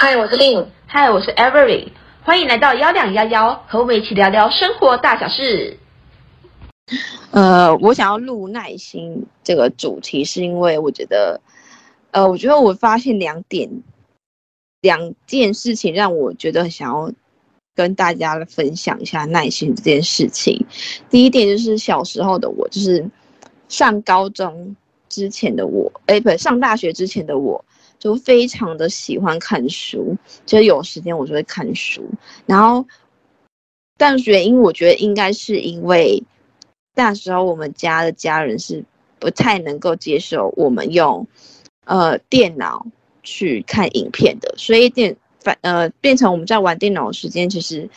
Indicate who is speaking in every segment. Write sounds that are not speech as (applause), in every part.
Speaker 1: 嗨，我是 Lynn。
Speaker 2: 嗨，我是 Avery。欢迎来到幺两幺幺，和我们一起聊聊生活大小事。
Speaker 3: 呃，我想要录耐心这个主题，是因为我觉得，呃，我觉得我发现两点，两件事情让我觉得想要跟大家分享一下耐心这件事情。第一点就是小时候的我，就是上高中之前的我，哎，不，上大学之前的我，就非常的喜欢看书，就有时间我就会看书。然后，但原因我觉得应该是因为。那时候我们家的家人是不太能够接受我们用，呃，电脑去看影片的，所以电反呃变成我们在玩电脑的时间其实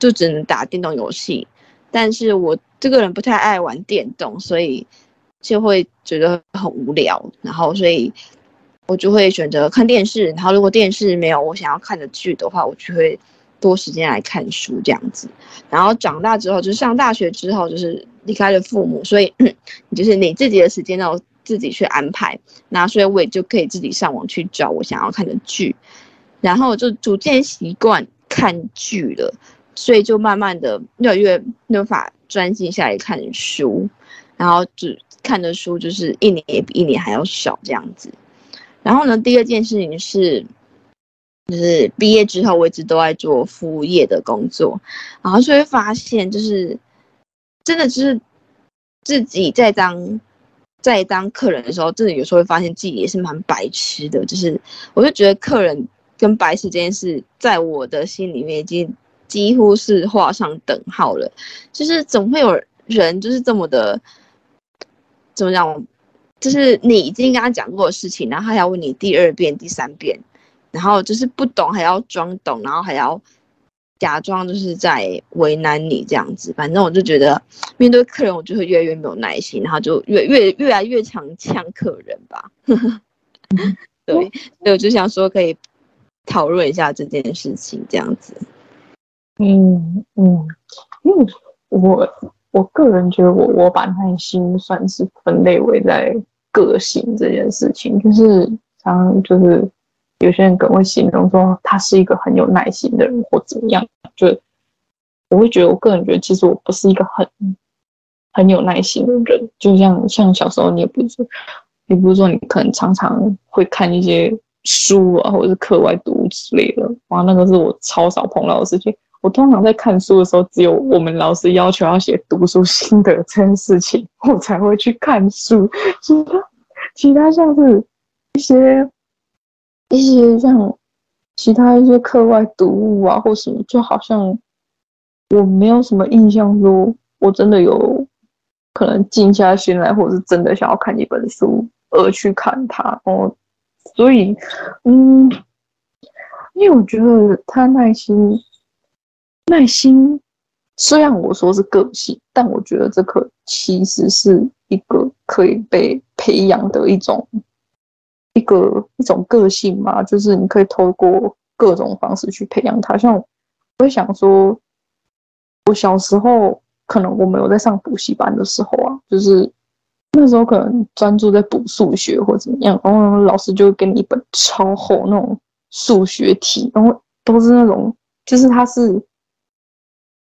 Speaker 3: 就只能打电动游戏。但是我这个人不太爱玩电动，所以就会觉得很无聊，然后所以我就会选择看电视。然后如果电视没有我想要看的剧的话，我就会多时间来看书这样子。然后长大之后，就是上大学之后，就是。离开了父母，所以 (clears throat) 就是你自己的时间要自己去安排。那所以我也就可以自己上网去找我想要看的剧，然后就逐渐习惯看剧了。所以就慢慢的越来越没法专心下来看书，然后只看的书就是一年也比一年还要少这样子。然后呢，第二件事情是，就是毕业之后我一直都在做服务业的工作，然后就会发现就是。真的就是自己在当在当客人的时候，真的有时候会发现自己也是蛮白痴的。就是我就觉得客人跟白痴这件事，在我的心里面已经几乎是画上等号了。就是总会有人就是这么的，怎么讲？就是你已经跟他讲过的事情，然后他要问你第二遍、第三遍，然后就是不懂还要装懂，然后还要。假装就是在为难你这样子，反正我就觉得面对客人，我就会越来越没有耐心，然后就越越越来越常呛客人吧。(laughs) 对，所以我就想说可以讨论一下这件事情，这样子。
Speaker 4: 嗯嗯，嗯我我个人觉得我我把耐心算是分类为在个性这件事情，就是常就是。有些人可能会形容说他是一个很有耐心的人，或怎么样，就我会觉得，我个人觉得，其实我不是一个很很有耐心的人。就像像小时候，你也不是说，也不是说你可能常常会看一些书啊，或者是课外读物之类的。哇，那个是我超少碰到的事情。我通常在看书的时候，只有我们老师要求要写读书心得这件事情，我才会去看书。其他其他像是一些。一些像其他一些课外读物啊，或什么，就好像我没有什么印象，说我真的有可能静下心来，或者是真的想要看一本书而去看它。哦，所以，嗯，因为我觉得他耐心，耐心，虽然我说是个性，但我觉得这个其实是一个可以被培养的一种。一个一种个性嘛，就是你可以透过各种方式去培养它。像我会想说，我小时候可能我没有在上补习班的时候啊，就是那时候可能专注在补数学或怎么样，然后老师就会给你一本超厚那种数学题，然后都是那种，就是它是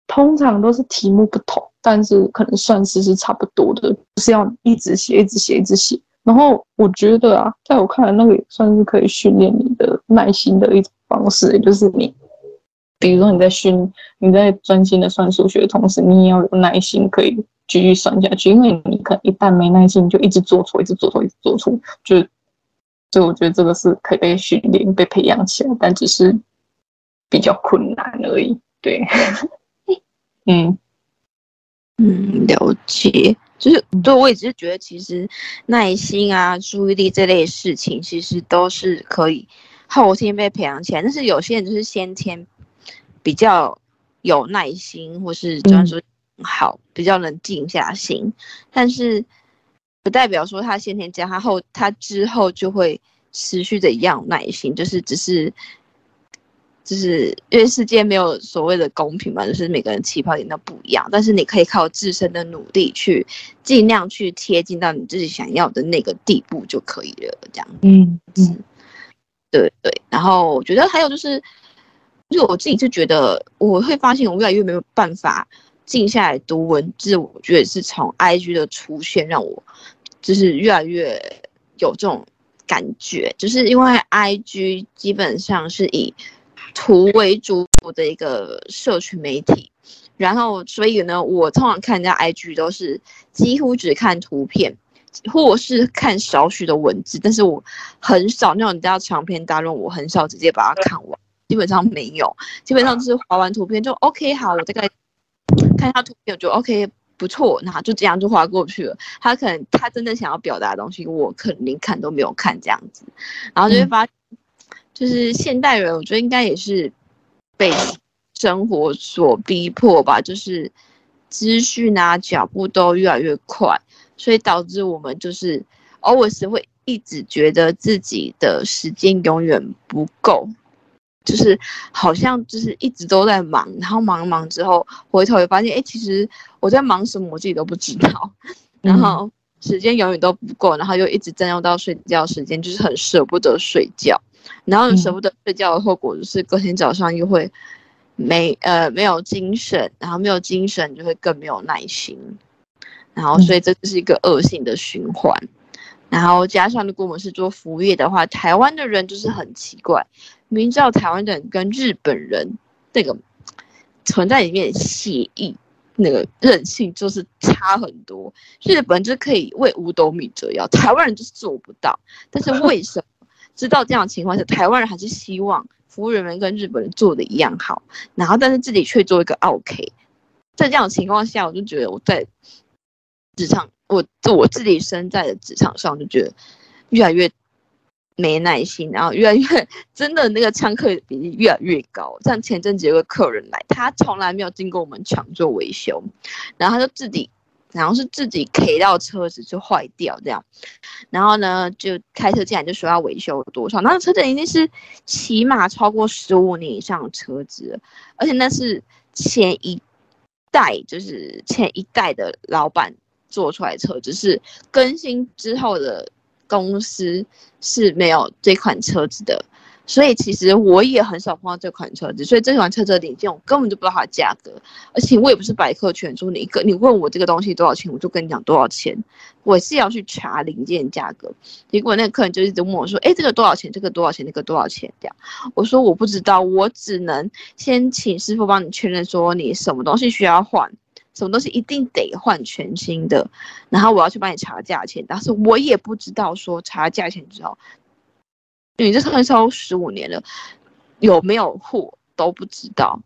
Speaker 4: 通常都是题目不同，但是可能算式是差不多的，就是要一直写，一直写，一直写。然后我觉得啊，在我看来，那个也算是可以训练你的耐心的一种方式，也就是你，比如说你在训，你在专心的算数学的同时，你也要有耐心可以继续算下去，因为你可能一旦没耐心，你就一直做错，一直做错，一直做错，就，所以我觉得这个是可以被训练、被培养起来，但只是比较困难而已。对，嗯
Speaker 3: 嗯，了解。就是，对，我也只是觉得，其实耐心啊、注意力这类事情，其实都是可以后天被培养起来。但是有些人就是先天比较有耐心，或是专注好，比较能静下心。但是不代表说他先天这样，他后他之后就会持续的一样耐心，就是只是。就是因为世界没有所谓的公平嘛，就是每个人起跑点都不一样，但是你可以靠自身的努力去尽量去贴近到你自己想要的那个地步就可以了，这样。
Speaker 4: 嗯嗯，
Speaker 3: 对对。然后我觉得还有就是，就我自己就觉得我会发现我越来越没有办法静下来读文字，我觉得是从 IG 的出现让我就是越来越有这种感觉，就是因为 IG 基本上是以图为主的一个社群媒体，然后所以呢，我通常看人家 IG 都是几乎只看图片。或是看少许的文字，但是我很少那种你知道长篇大论，我很少直接把它看完，基本上没有，基本上就是滑完图片就 OK 好，我大概看一下图片，我就 OK 不错，那就这样就滑过去了。他可能他真的想要表达的东西，我可能连看都没有看这样子，然后就会发现，就是现代人，我觉得应该也是被生活所逼迫吧，就是资讯啊脚步都越来越快。所以导致我们就是 always 会一直觉得自己的时间永远不够，就是好像就是一直都在忙，然后忙忙之后回头也发现，哎，其实我在忙什么我自己都不知道，(laughs) 然后时间永远都不够，然后又一直占用到睡觉时间，就是很舍不得睡觉，然后舍不得睡觉的后果就是隔天早上又会没呃没有精神，然后没有精神就会更没有耐心。然后，所以这就是一个恶性的循环。然后加上，如果我们是做服务业的话，台湾的人就是很奇怪，明知道台湾人跟日本人那个存在里面的协议，那个韧性就是差很多。日本就可以为五斗米折腰，台湾人就是做不到。但是为什么知道这样情况下，台湾人还是希望服务人员跟日本人做的一样好，然后但是自己却做一个 OK。在这样情况下，我就觉得我在。职场，我我自己身在的职场上，就觉得越来越没耐心，然后越来越真的那个抢客比例越来越高。像前阵子有个客人来，他从来没有经过我们厂做维修，然后他就自己，然后是自己 K 到车子就坏掉这样，然后呢就开车进来就说要维修多少，那车子已经是起码超过十五年以上的车子，而且那是前一代，就是前一代的老板。做出来车，只是更新之后的公司是没有这款车子的，所以其实我也很少碰到这款车子，所以这款车子的零件我根本就不知道它的价格，而且我也不是百科全书，你一个你问我这个东西多少钱，我就跟你讲多少钱，我是要去查零件价格。结果那个客人就一直问我说：“哎，这个多少钱？这个多少钱？那个多少钱？”这样，我说我不知道，我只能先请师傅帮你确认说你什么东西需要换。什么东西一定得换全新的，然后我要去帮你查价钱，但是我也不知道说查价钱之后，你这车超十五年了，有没有货都不知道。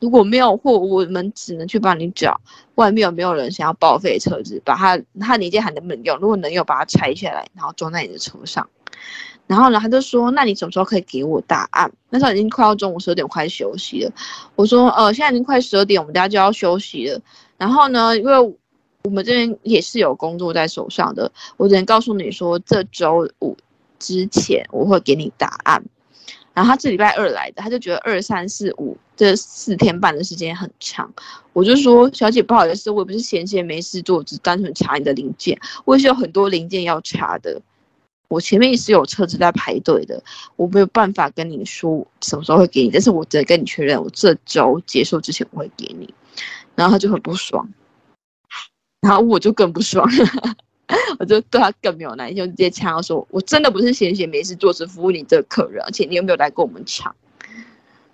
Speaker 3: 如果没有货，我们只能去帮你找外面有没有人想要报废车子，把它它零件还能不能用？如果能用，把它拆下来，然后装在你的车上。然后呢，他就说：“那你什么时候可以给我答案？”那时候已经快要中午十二点，快休息了。我说：“呃，现在已经快十二点，我们大家就要休息了。”然后呢，因为我们这边也是有工作在手上的，我只能告诉你说，这周五之前我会给你答案。然后他这礼拜二来的，他就觉得二三四五这四天半的时间很长。我就说：“小姐，不好意思，我也不是闲闲没事做，只单纯查你的零件，我也是有很多零件要查的。”我前面也是有车子在排队的，我没有办法跟你说什么时候会给你，但是我只能跟你确认，我这周结束之前我会给你。然后他就很不爽，然后我就更不爽，(laughs) 我就对他更没有耐心，就直接呛他说：“我真的不是闲闲没事做，只服务你这个客人，而且你有没有来跟我们抢？”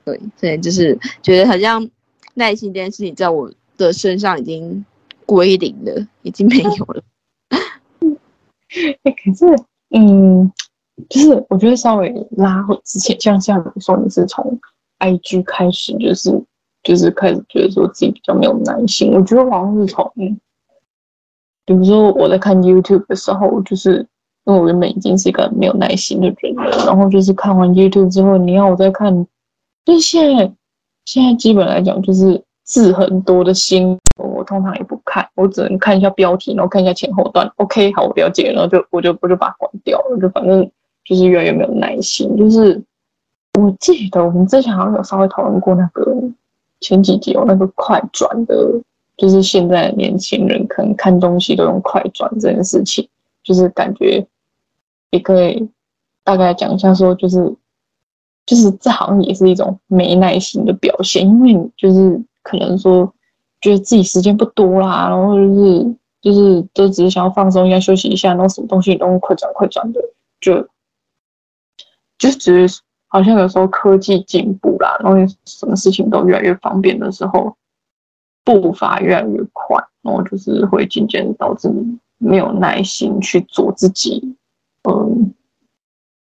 Speaker 3: 对，所以就是觉得好像耐心这件事情在我的身上已经归零了，已经没有了。(laughs)
Speaker 4: 可是。嗯，就是我觉得稍微拉回之前，像像你说你是从 IG 开始，就是就是开始觉得说自己比较没有耐心。我觉得好像是从，比如说我在看 YouTube 的时候，就是因为我原本已经是一个没有耐心的人了，然后就是看完 YouTube 之后，你要我再看，就是现在现在基本来讲就是字很多的新闻。我通常也不看，我只能看一下标题，然后看一下前后段。OK，好，我了解，然后就我就我就把它关掉了。就反正就是越来越没有耐心。就是我记得我们之前好像有稍微讨论过那个前几集有那个快转的，就是现在年轻人可能看东西都用快转这件事情，就是感觉也可以大概讲一下说，就是就是这好像也是一种没耐心的表现，因为就是可能说觉得自己时间不多啦，然后就是就是都只是想要放松一下、休息一下，然后什么东西都快转快转的，就就只是好像有时候科技进步啦，然后什么事情都越来越方便的时候，步伐越来越快，然后就是会渐渐导致你没有耐心去做自己嗯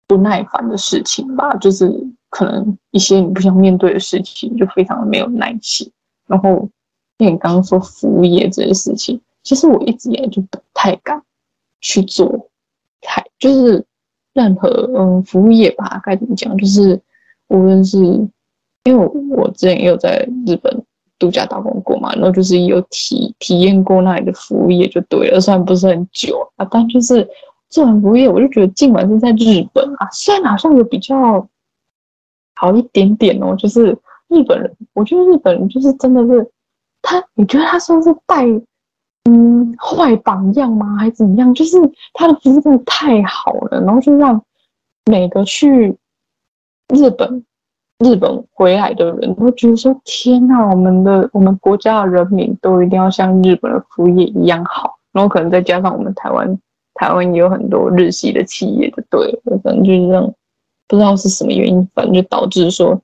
Speaker 4: 不耐烦的事情吧，就是可能一些你不想面对的事情，就非常的没有耐心。然后你刚刚说服务业这件事情，其实我一直也就不太敢去做，太就是任何嗯服务业吧，该怎么讲，就是无论是因为我，之前也有在日本。度假打工过嘛，然后就是有体体验过那里的服务业就对了，虽然不是很久啊，但就是做完服务业，我就觉得尽管是在日本啊，虽然好像有比较好一点点哦。就是日本人，我觉得日本人就是真的是他，你觉得他算是带嗯坏榜样吗？还是怎么样？就是他的服务真的太好了，然后就让每个去日本。日本回来的人都觉得说：“天呐，我们的我们国家的人民都一定要像日本的服务业一样好。”然后可能再加上我们台湾，台湾也有很多日系的企业，就对了，反正就是这样，不知道是什么原因，反正就导致说，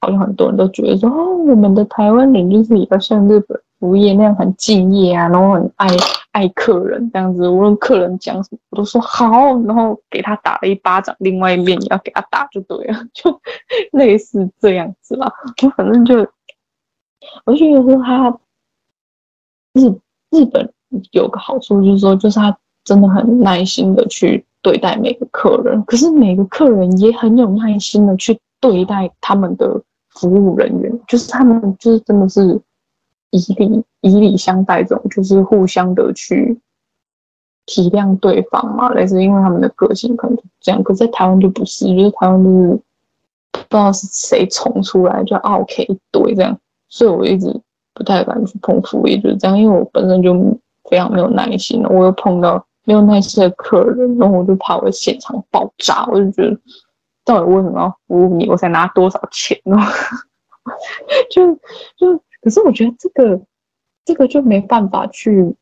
Speaker 4: 好像很多人都觉得说：“哦，我们的台湾人就是也要像日本。”服务业那样很敬业啊，然后很爱爱客人这样子，无论客人讲什么，我都说好，然后给他打了一巴掌，另外一面也要给他打就对了，(laughs) 就类似这样子啦。就反正就，我就觉得说他日日本有个好处就是说，就是他真的很耐心的去对待每个客人，可是每个客人也很有耐心的去对待他们的服务人员，就是他们就是真的是。以礼以礼相待，这种就是互相的去体谅对方嘛，类似因为他们的个性可能这样，可在台湾就不是，就是台湾就是不知道是谁宠出来就 OK 一堆这样，所以我一直不太敢去碰服务业，就是这样，因为我本身就非常没有耐心，我又碰到没有耐心的客人，然后我就怕我现场爆炸，我就觉得到底为什么要服务你，我才拿多少钱呢？(laughs) 就就。可是我觉得这个，这个就没办法去，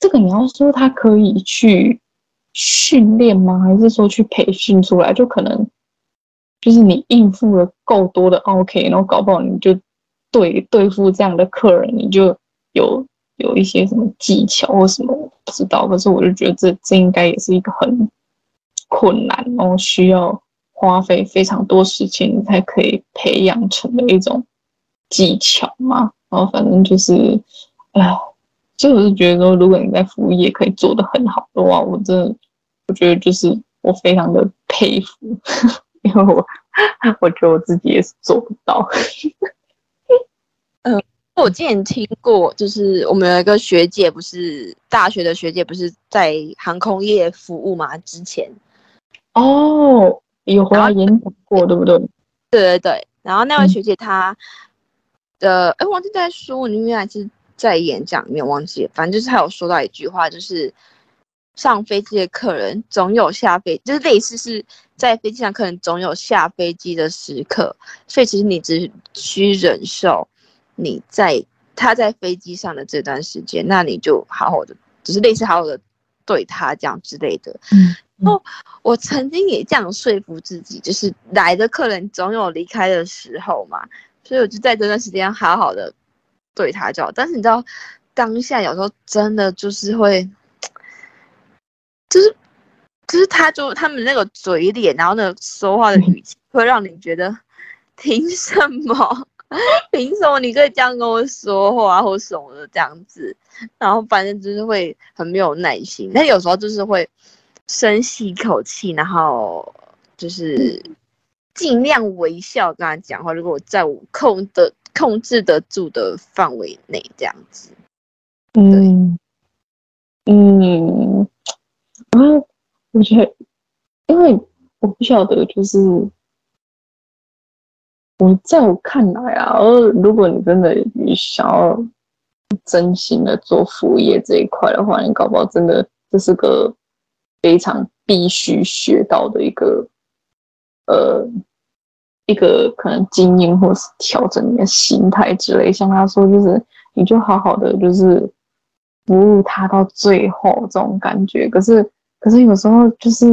Speaker 4: 这个你要说他可以去训练吗？还是说去培训出来？就可能就是你应付了够多的 OK，然后搞不好你就对对付这样的客人，你就有有一些什么技巧或什么我不知道。可是我就觉得这这应该也是一个很困难，然后需要花费非常多时间才可以培养成的一种。技巧嘛，然后反正就是，哎，所以我是觉得说，如果你在服务业可以做得很好的话，我真的，我觉得就是我非常的佩服，(laughs) 因为我我觉得我自己也是做不到。
Speaker 3: 嗯、我之前听过，就是我们有一个学姐，不是大学的学姐，不是在航空业服务嘛？之前
Speaker 4: 哦，有回来演讲过，对不对？
Speaker 3: 对对对，然后那位学姐她。嗯的哎，忘记在书里面还是在演讲里面忘记了，反正就是他有说到一句话，就是上飞机的客人总有下飞，就是类似是在飞机上客人总有下飞机的时刻，所以其实你只需忍受你在他在飞机上的这段时间，那你就好好的，只是类似好好的对他这样之类的。嗯，哦我曾经也这样说服自己，就是来的客人总有离开的时候嘛。所以我就在这段时间好好的对他就好，但是你知道，当下有时候真的就是会，就是就是他就他们那个嘴脸，然后那个说话的语气，会让你觉得凭什么？(laughs) 凭什么你可以这样跟我说话或什么的这样子？然后反正就是会很没有耐心，但有时候就是会深吸一口气，然后就是。尽量微笑跟他讲话，如果我在我控的控制得住的范围内，这样子。
Speaker 4: 嗯，嗯，然后我觉得，因为我不晓得，就是我在我看来啊，而如果你真的想要真心的做服务业这一块的话，你搞不好真的这是个非常必须学到的一个。呃一个可能经验，或是调整你的心态之类。像他说，就是你就好好的，就是服务他到最后这种感觉。可是，可是有时候就是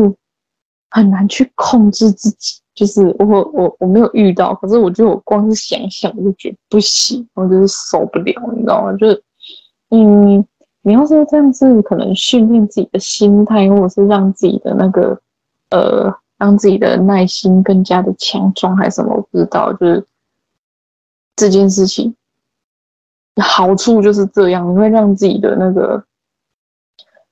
Speaker 4: 很难去控制自己。就是我我我没有遇到，可是我觉得我光是想想我就觉得不行，我就是受不了，你知道吗？就是嗯。你要说这样子，可能训练自己的心态，或者是让自己的那个，呃，让自己的耐心更加的强壮，还是什么？我不知道。就是这件事情好处就是这样，你会让自己的那个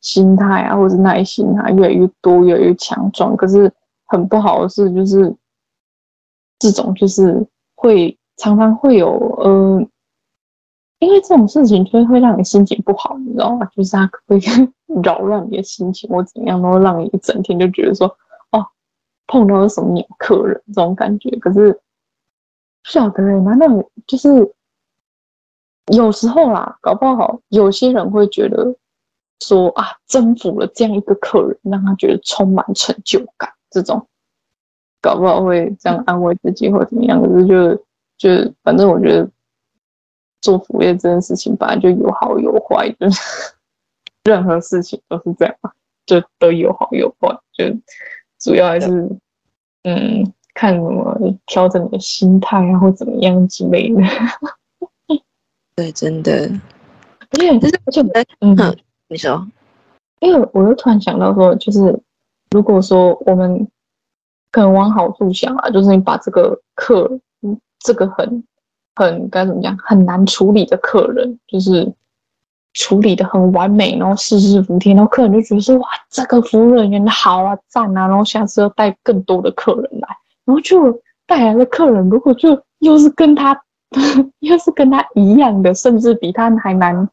Speaker 4: 心态啊，或者是耐心啊，越来越多，越来越强壮。可是很不好的是，就是这种就是会常常会有，嗯、呃。因为这种事情就会让你心情不好，你知道吗？就是它会扰乱你的心情，或怎样，然后让你一整天就觉得说，哦，碰到了什么鸟客人这种感觉。可是不晓得人，难道就是有时候啦，搞不好有些人会觉得说啊，征服了这样一个客人，让他觉得充满成就感，这种搞不好会这样安慰自己或怎么样。可是就就反正我觉得。做服务业这件事情本来就有好有坏，就是 (laughs) 任何事情都是这样，就都有好有坏，就主要还是嗯，看什么调整你的心态啊，或怎么样之类的。(laughs)
Speaker 3: 对，真的。
Speaker 4: 而且就是我觉得，嗯，
Speaker 3: 你说，
Speaker 4: 因为我又突然想到说，就是如果说我们可能往好处想啊，就是你把这个课，嗯，这个很。很该怎么讲，很难处理的客人，就是处理的很完美，然后事事服帖，然后客人就觉得说哇，这个服务人员好啊，赞啊，然后下次要带更多的客人来，然后就带来的客人如果就又是跟他 (laughs) 又是跟他一样的，甚至比他还难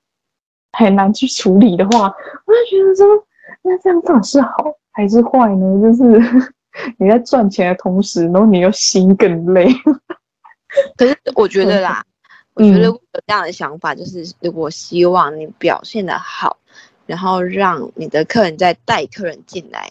Speaker 4: 还难去处理的话，我就觉得说，那这样到底是好还是坏呢？就是 (laughs) 你在赚钱的同时，然后你又心更累。(laughs)
Speaker 3: 可是我觉得啦，我觉得有这样的想法，就是如果希望你表现的好，然后让你的客人再带客人进来，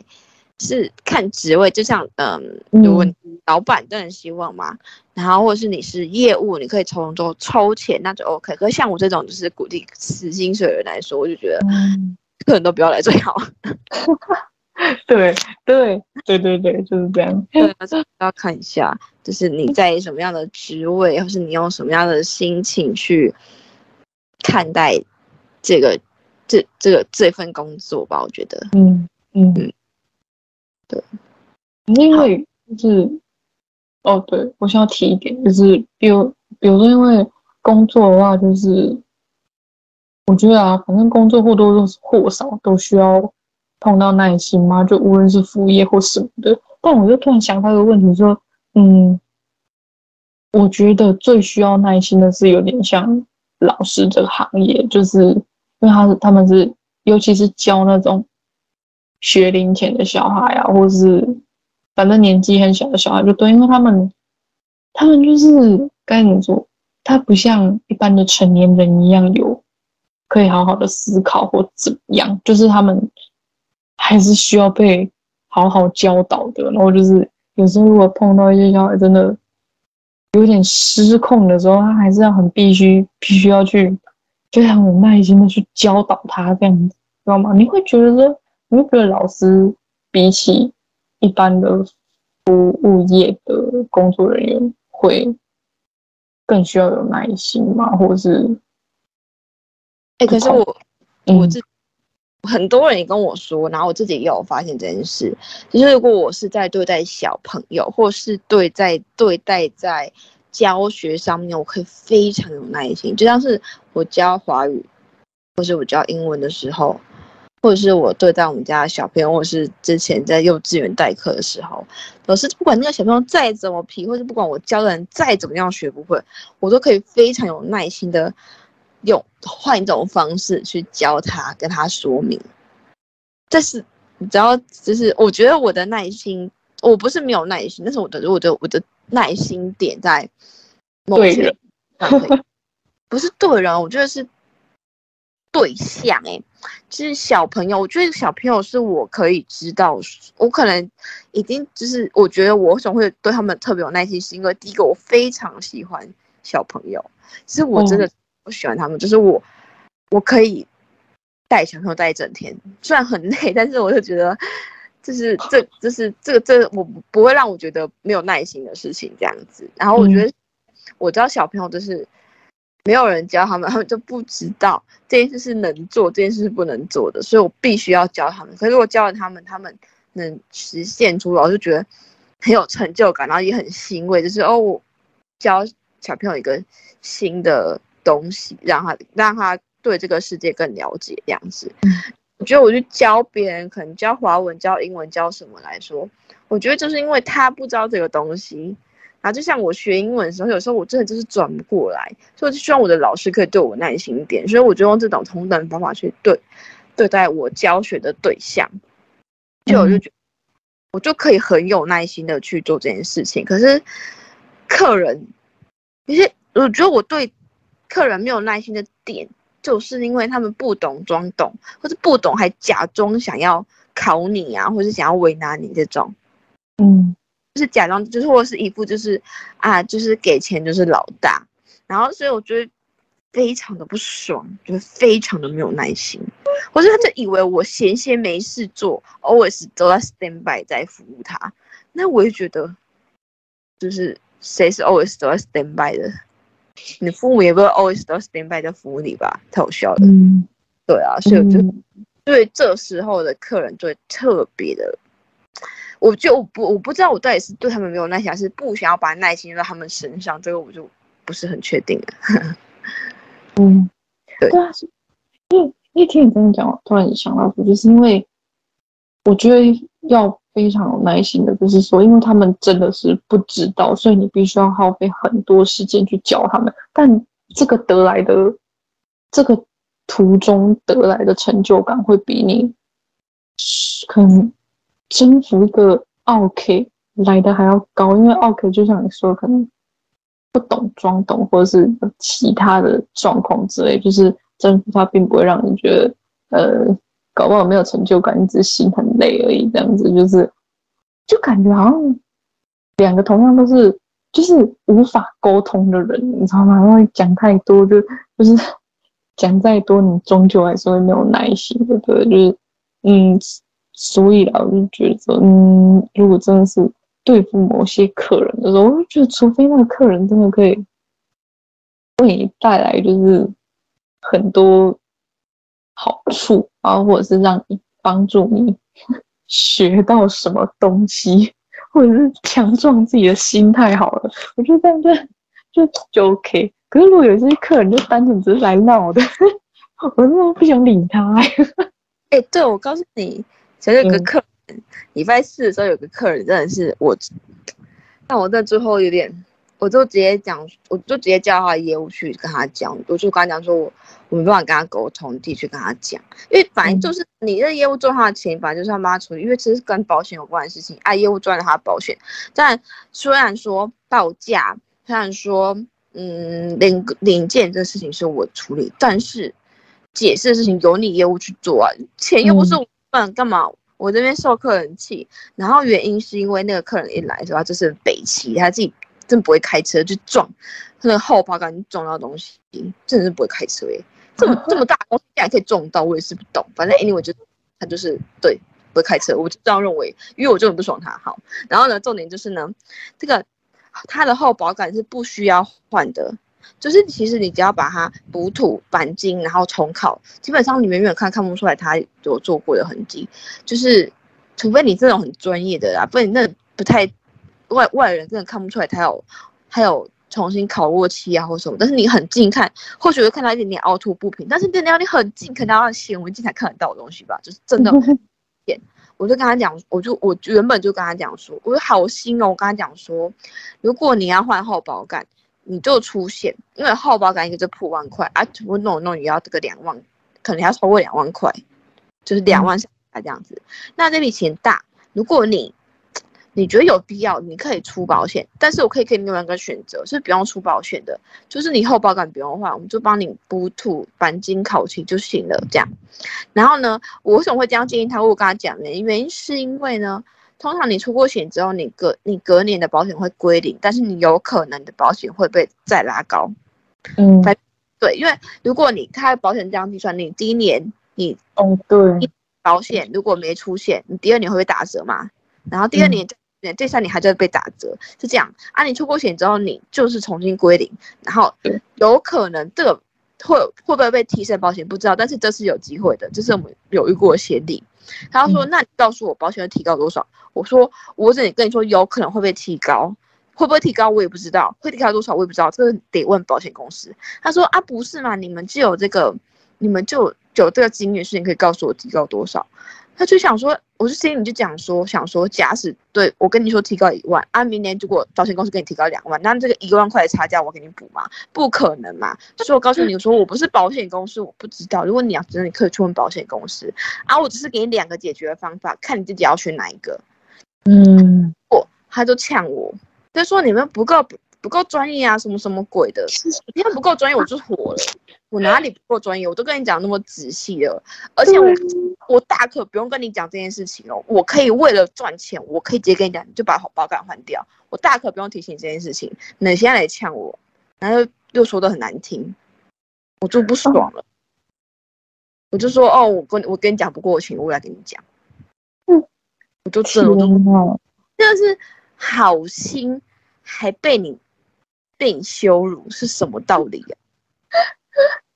Speaker 3: 是看职位，就像嗯，如果老板当然希望嘛，然后或者是你是业务，你可以从中抽钱，那就 OK。可是像我这种就是鼓励死薪水的人来说，我就觉得客人都不要来最好。(laughs) (laughs)
Speaker 4: 对对对对对，就是这样。
Speaker 3: 对，要看一下，就是你在什么样的职位，或是你用什么样的心情去看待这个这这个这份工作吧。我觉得，
Speaker 4: 嗯嗯嗯，对，因为就是哦，对，我想要提一点，就是比如比如说，因为工作的话，就是我觉得啊，反正工作或多或少都需要。碰到耐心吗？就无论是副业或什么的，但我又突然想到一个问题，说，嗯，我觉得最需要耐心的是有点像老师这个行业，就是因为他是他们是，尤其是教那种学龄前的小孩啊，或是反正年纪很小的小孩，就对，因为他们他们就是该怎么说，他不像一般的成年人一样有可以好好的思考或怎么样，就是他们。还是需要被好好教导的。然后就是有时候如果碰到一些小孩真的有点失控的时候，他还是要很必须必须要去非常有耐心的去教导他这样子，知道吗？你会觉得说，你会觉得老师比起一般的服务业的工作人员会更需要有耐心吗？或者是？
Speaker 3: 哎、欸，可是我、嗯、我自。很多人也跟我说，然后我自己也有发现这件事，就是如果我是在对待小朋友，或是对在对待在教学上面，我可以非常有耐心。就像是我教华语，或是我教英文的时候，或者是我对待我们家小朋友，或是之前在幼稚园代课的时候，老师不管那个小朋友再怎么皮，或是不管我教的人再怎么样学不会，我都可以非常有耐心的。用换一种方式去教他，跟他说明。但是你知道，就是我觉得我的耐心，我不是没有耐心，但是我的我的我的耐心点在某些人，不是对人，我觉得是对象哎，就是小朋友。我觉得小朋友是我可以知道，我可能已经就是我觉得我总会对他们特别有耐心，是因为第一个我非常喜欢小朋友，其实我真的不喜欢他们，嗯、就是我我可以带小朋友带一整天，虽然很累，(laughs) 但是我就觉得就是这就是这个这我不会让我觉得没有耐心的事情这样子。然后我觉得我知道小朋友就是。没有人教他们，他们就不知道这件事是能做，这件事是不能做的，所以我必须要教他们。可是我教了他们，他们能实现出来，我就觉得很有成就感，然后也很欣慰，就是哦，我教小朋友一个新的东西，让他让他对这个世界更了解这样子。我觉得我去教别人，可能教华文、教英文、教什么来说，我觉得就是因为他不知道这个东西。然后就像我学英文的时候，有时候我真的就是转不过来，所以我就希望我的老师可以对我耐心一点。所以我就用这种同等方法去对对待我教学的对象，就我就觉得我就可以很有耐心的去做这件事情。可是客人，其实我觉得我对客人没有耐心的点，就是因为他们不懂装懂，或者不懂还假装想要考你啊，或是想要为难你这种，嗯。就是假装，就是或是一副就是啊，就是给钱就是老大，然后所以我觉得非常的不爽，就是非常的没有耐心。或者他就以为我闲闲没事做，always 都在 stand by 在服务他。那我也觉得，就是谁是 always 都在 stand by 的？你父母也不会 always 都 stand by 在服务你吧？太好笑了。嗯，对啊，所以我就对这时候的客人就会特别的。我就我不我不知道我到底是对他们没有耐心，还是不想要把耐心用在他们身上，这个我就不是很确定了。(laughs)
Speaker 4: 嗯，对，对啊，因为一听你这样讲，我突然想到，就是因为我觉得要非常有耐心的，就是说，因为他们真的是不知道，所以你必须要耗费很多时间去教他们。但这个得来的，这个途中得来的成就感，会比你可能。征服一个奥 k 来的还要高，因为奥 k 就像你说，可能不懂装懂，或者是其他的状况之类，就是征服他并不会让你觉得，呃，搞不好没有成就感，你只是心很累而已。这样子就是，就感觉好像两个同样都是就是无法沟通的人，你知道吗？因为讲太多就就是 (laughs) 讲再多，你终究还是会没有耐心的，对，就是嗯。所以啊，我就觉得，嗯，如果真的是对付某些客人的时候，我就觉得，除非那个客人真的可以为你带来就是很多好处，然后或者是让你帮助你 (laughs) 学到什么东西，(laughs) 或者是强壮自己的心态好了，我觉得这样就就就 OK。可是如果有些客人就单纯只是来闹的，(laughs) 我真的不想理他。
Speaker 3: 哎、欸，对，我告诉你。其实有个客人，礼拜四的时候有个客人真的是我，但我在最后有点，我就直接讲，我就直接叫他的业务去跟他讲，我就跟他讲说我我没办法跟他沟通，自己去跟他讲，因为反正就是你这业务赚他的钱，反正就是他帮他处理，因为这是跟保险有关的事情，啊，业务赚了他的保险，但虽然说报价，虽然说嗯领零件这个事情是我处理，但是解释的事情由你业务去做啊，钱又不是我。不然干嘛？我这边受客人气，然后原因是因为那个客人一来是吧，就是北齐，他自己真不会开车，就撞他那个后保杆撞到东西，真的是不会开车诶，这么这么大东西竟然可以撞到，我也是不懂。反正 anyway 就他就是对不会开车，我就这样认为，因为我就很不爽他。好，然后呢，重点就是呢，这个它的后保杆是不需要换的。就是其实你只要把它补土、钣金，然后重烤，基本上你远远看看不出来它有做过的痕迹。就是除非你这种很专业的啦，不然你那不太外外人真的看不出来他有他有重新烤过漆啊或什么。但是你很近看，或许会看到一点点凹凸不平。但是真的要你很近，可能要显微镜才看得到的东西吧。就是真的 (laughs) 我就跟他讲，我就我原本就跟他讲说，我就好心哦，我跟他讲说，如果你要换厚保感。你就出现，因为厚保感一个就破万块啊，我弄弄也要这个两万，可能要超过两万块，就是两万上下这样子。嗯、那这笔钱大，如果你你觉得有必要，你可以出保险，但是我可以给你另外一个选择，是不用出保险的，就是你后保杆不用换，我们就帮你补土、钣金、烤漆就行了，这样。然后呢，我为什么会这样建议他？我跟他讲的原因是因为呢，通常你出过险之后，你隔你隔年的保险会归零，但是你有可能的保险会被再拉高。
Speaker 4: 嗯，
Speaker 3: 对，因为如果你开保险这样计算，你第一年你
Speaker 4: 哦对，
Speaker 3: 保险如果没出现，你第二年会被打折嘛？然后第二年、嗯、这三年还在被打折，是这样啊？你出过险之后，你就是重新归零，然后有可能这个会会不会被提升保险不知道，但是这是有机会的，这是我们有遇过的先例。他说：“嗯、那你告诉我保险会提高多少？”我说：“我只能跟你说，有可能会被提高，会不会提高我也不知道，会提高多少我也不知道，这个得问保险公司。”他说：“啊，不是嘛？你们就有这个，你们就有这个经验，是你可以告诉我提高多少？”他就想说。我就心里就讲说，想说，假使对我跟你说提高一万，啊，明年如果保险公司给你提高两万，那这个一万块的差价我给你补吗？不可能嘛！所以我告诉你说，我不是保险公司，我不知道。如果你要真的，你可以去问保险公司啊。我只是给你两个解决的方法，看你自己要选哪一个。
Speaker 4: 嗯，
Speaker 3: 不，他就呛我，他说你们不够不够专业啊，什么什么鬼的，你们不够专业，我就火了。我哪里不够专业？我都跟你讲那么仔细了，而且我我大可不用跟你讲这件事情哦。我可以为了赚钱，我可以直接跟你讲，你就把保杆换掉。我大可不用提醒这件事情。你现在来呛我，然后又说的很难听，我就不爽了。我就说哦，我跟我跟你讲不过去，我来跟你讲。嗯，我就真的，我就真的是好心，还被你被你羞辱，是什么道理呀？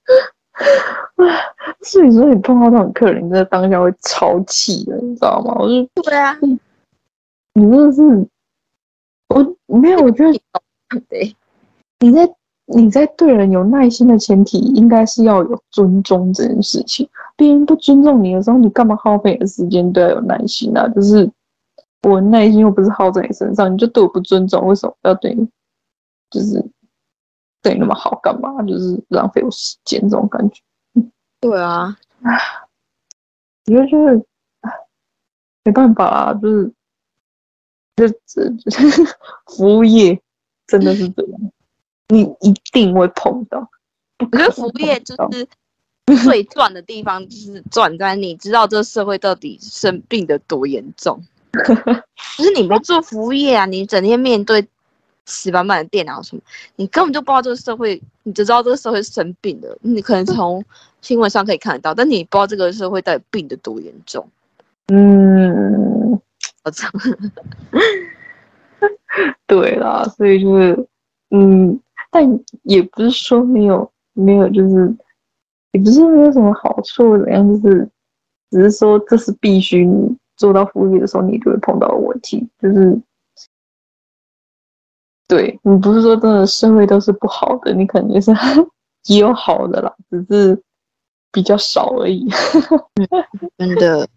Speaker 3: (sighs)
Speaker 4: 所以说你碰到那种客人，你在当下会超气的，你知道吗？我就
Speaker 3: 对啊，
Speaker 4: 你真的是，我没有，我觉得 (laughs)
Speaker 3: 对，
Speaker 4: 你在你在对人有耐心的前提，应该是要有尊重这件事情。别人不尊重你的时候，你干嘛耗费你的时间都要有耐心啊？就是我耐心又不是耗在你身上，你就对我不尊重，为什么要对你？就是。对你那么好干嘛？就是浪费我时间这种感觉。
Speaker 3: 对啊，
Speaker 4: 我觉得就是没办法啊，就是这这服务业真的是这样，你一定会碰到。
Speaker 3: 我觉得服务业就是最赚的地方，就是赚在你知道这个社会到底生病的多严重。(laughs) 就是你没做服务业啊，你整天面对。死板板的电脑什么，你根本就不知道这个社会，你只知道这个社会生病的。你可能从新闻上可以看得到，但你不知道这个社会到底病的多严重。
Speaker 4: 嗯，
Speaker 3: 我操，(laughs)
Speaker 4: 对啦，所以就是，嗯，但也不是说没有没有，就是也不是没有什么好处怎样，就是只是说这是必须你做到服务业的时候，你就会碰到的问题，就是。对，你不是说真的社会都是不好的，你肯定是 (laughs) 也有好的啦，只是比较少而已。(laughs)
Speaker 3: 真的，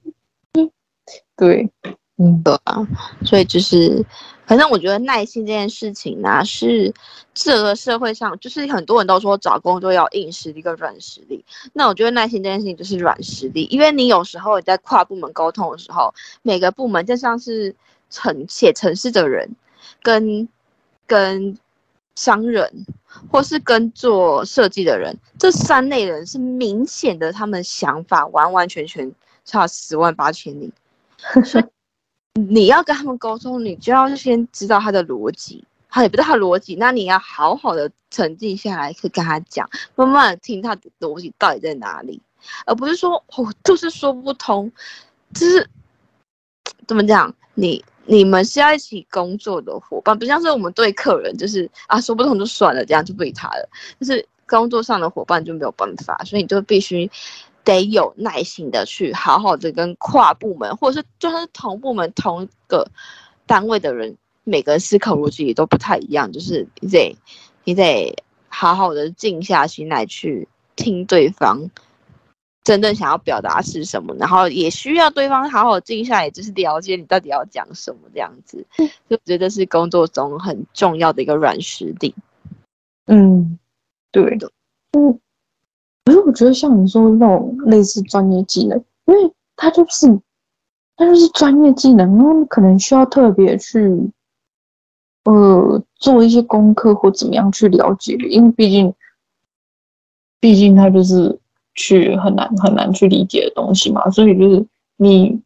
Speaker 3: (laughs)
Speaker 4: 对，
Speaker 3: 嗯，对啊，所以就是，反正我觉得耐心这件事情呢、啊，是这个社会上，就是很多人都说找工作要硬实力跟软实力，那我觉得耐心这件事情就是软实力，因为你有时候你在跨部门沟通的时候，每个部门就像是城写程式的人跟。跟商人，或是跟做设计的人，这三类人是明显的，他们想法完完全全差十万八千里。所以 (laughs) 你要跟他们沟通，你就要先知道他的逻辑，他也不知道他逻辑，那你要好好的沉静下来，去跟他讲，慢慢的听他的逻辑到底在哪里，而不是说哦，就是说不通，就是怎么讲你。你们是要一起工作的伙伴，不像是我们对客人，就是啊说不通就算了，这样就不理他了。就是工作上的伙伴就没有办法，所以你就必须得有耐心的去好好的跟跨部门，或者是就算是同部门同一个单位的人，每个人思考逻辑也都不太一样，就是你得你得好好的静下心来去听对方。真正想要表达是什么，然后也需要对方好好静下来，就是了解你到底要讲什么这样子，就觉得是工作中很重要的一个软实力。
Speaker 4: 嗯，对的。嗯，可是我觉得像你说的那种类似专业技能，因为他就是它就是专业技能，然后可能需要特别去，呃，做一些功课或怎么样去了解，因为毕竟，毕竟它就是去很难很难去理解的东西嘛，所以就是你，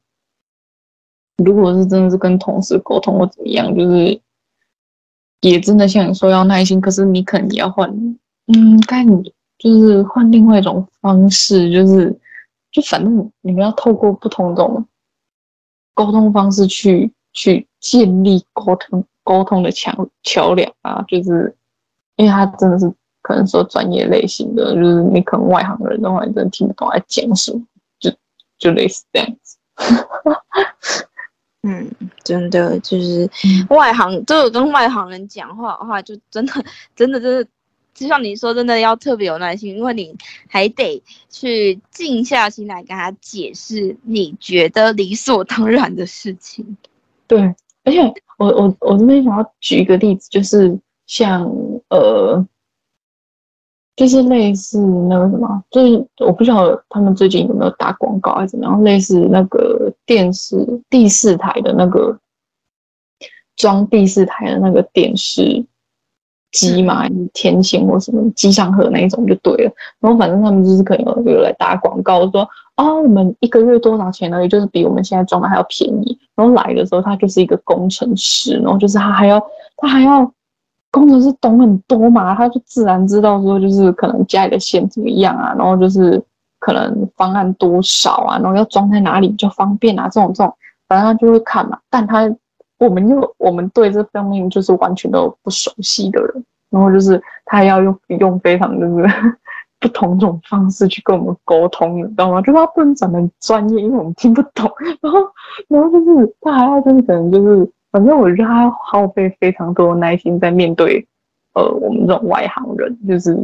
Speaker 4: 如果是真的是跟同事沟通或怎么样，就是也真的像你说要耐心，可是你可能也要换，嗯，该你就是换另外一种方式，就是就反正你们要透过不同种。沟通方式去去建立沟通沟通的桥桥梁啊，就是因为他真的是可能说专业类型的，就是你可能外行人的话，你真的听不懂在讲什么，就就类似这样子。(laughs)
Speaker 3: 嗯，真的就是外行，就跟外行人讲话的话，就真的真的真的。就像你说，真的要特别有耐心，因为你还得去静下心来跟他解释你觉得理所当然的事情。
Speaker 4: 对，而且我我我这边想要举一个例子，就是像呃，就是类似那个什么，就是我不知道他们最近有没有打广告还是怎么样，类似那个电视第四台的那个装第四台的那个电视。机嘛，天线或什么机上盒那一种就对了。然后反正他们就是可能有有来打广告说，说啊，我们一个月多少钱呢？也就是比我们现在装的还要便宜。然后来的时候，他就是一个工程师，然后就是他还要他还要工程师懂很多嘛，他就自然知道说，就是可能家里的线怎么样啊，然后就是可能方案多少啊，然后要装在哪里比较方便啊，这种这种，反正他就会看嘛，但他。我们又我们对这方面就是完全都不熟悉的人，然后就是他要用用非常就是 (laughs) 不同种方式去跟我们沟通，你知道吗？就是他不能讲的专业，因为我们听不懂。然后然后就是他还要真的可能就是，反正我觉得他耗费非常多的耐心在面对呃我们这种外行人，就是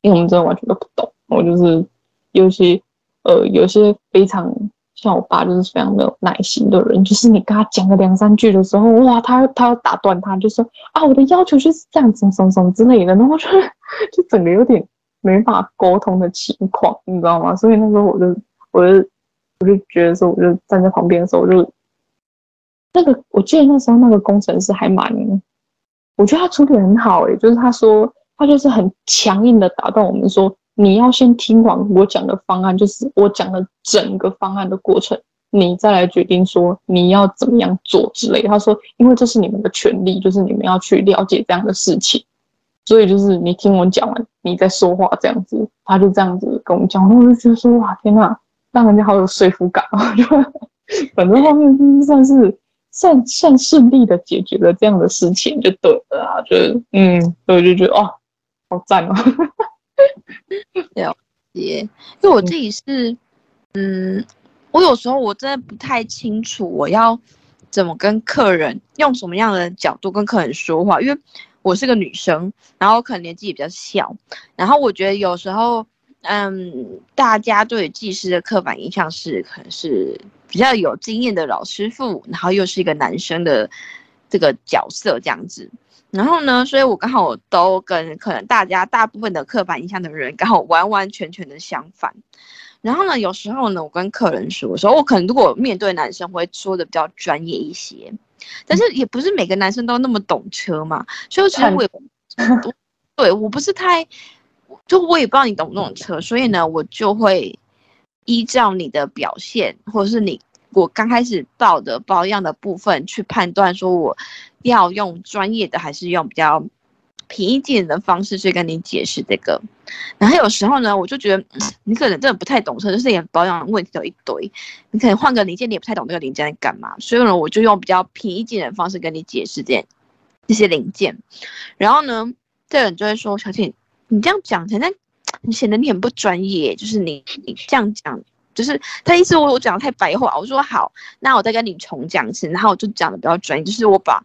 Speaker 4: 因为我们真的完全都不懂。我就是有些呃有些非常。像我爸就是非常没有耐心的人，就是你跟他讲个两三句的时候，哇，他他要打断他，就说啊，我的要求就是这样子，什么什么之类的，然后就就整个有点没法沟通的情况，你知道吗？所以那时候我就我就我就觉得说，我就站在旁边的时候，我就那个我记得那时候那个工程师还蛮，我觉得他处理很好诶、欸，就是他说他就是很强硬的打断我们说。你要先听完我讲的方案，就是我讲的整个方案的过程，你再来决定说你要怎么样做之类。他说，因为这是你们的权利，就是你们要去了解这样的事情，所以就是你听我讲完，你再说话这样子。他就这样子跟我们讲，我就觉得说哇，天呐，让人家好有说服感啊！(laughs) 就反正后面就是算是算算顺利的解决了这样的事情，就对了啊，就嗯，所以就觉得哦，好赞哦。(laughs)
Speaker 3: 了解，因为我自己是，嗯，我有时候我真的不太清楚我要怎么跟客人用什么样的角度跟客人说话，因为我是个女生，然后可能年纪也比较小，然后我觉得有时候，嗯，大家对技师的刻板印象是可能是比较有经验的老师傅，然后又是一个男生的这个角色这样子。然后呢，所以我刚好都跟可能大家大部分的刻板印象的人刚好完完全全的相反。然后呢，有时候呢，我跟客人说的时候，我可能如果面对男生会说的比较专业一些，但是也不是每个男生都那么懂车嘛，所以其实我也对我不是太，就我也不知道你懂不懂车，所以呢，我就会依照你的表现或者是你。我刚开始报的保养的部分去判断，说我要用专业的还是用比较平易近人的方式去跟你解释这个。然后有时候呢，我就觉得你可能真的不太懂车，就是连保养问题都一堆，你可能换个零件你也不太懂这个零件在干嘛，所以呢，我就用比较平易近人的方式跟你解释这这些零件。然后呢，这人就会说：“小姐，你这样讲，现在你显得你很不专业，就是你你这样讲。”就是他意思我我讲的太白话，我说好，那我再跟你重讲一次，然后我就讲的比较专业，就是我把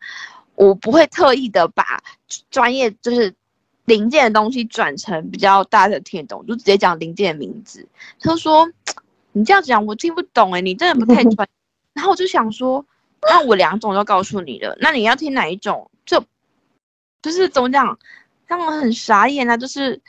Speaker 3: 我不会特意的把专业就是零件的东西转成比较大家听得懂，就直接讲零件的名字。他说你这样讲我听不懂哎，你真的不太专。(laughs) 然后我就想说，那我两种都告诉你了，那你要听哪一种？就就是怎么讲，他们很傻眼啊！就是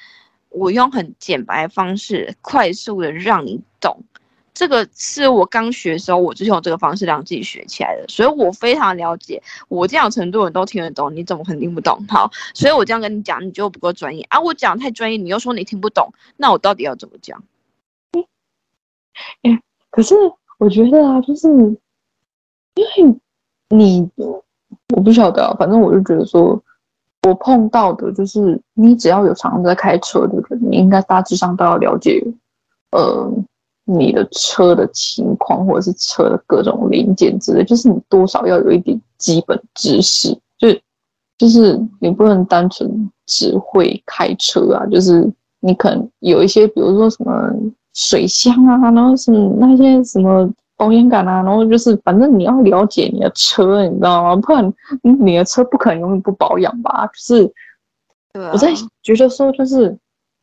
Speaker 3: 我用很简白的方式，快速的让你懂。这个是我刚学的时候，我就是用这个方式让自己学起来的，所以我非常了解。我这样程度人都听得懂，你怎么可能听不懂？好，所以我这样跟你讲，你就不够专业啊！我讲太专业，你又说你听不懂，那我到底要怎么讲？
Speaker 4: 哎、可是我觉得啊，就是因为你，我不晓得啊，反正我就觉得说，我碰到的就是你只要有常常在开车的人，你应该大致上都要了解，呃。你的车的情况，或者是车的各种零件之类，就是你多少要有一点基本知识，就就是你不能单纯只会开车啊，就是你可能有一些，比如说什么水箱啊，然后什么那些什么保险杆啊，然后就是反正你要了解你的车，你知道吗？不然你的车不可能永远不保养吧？就是我在觉得说，就是。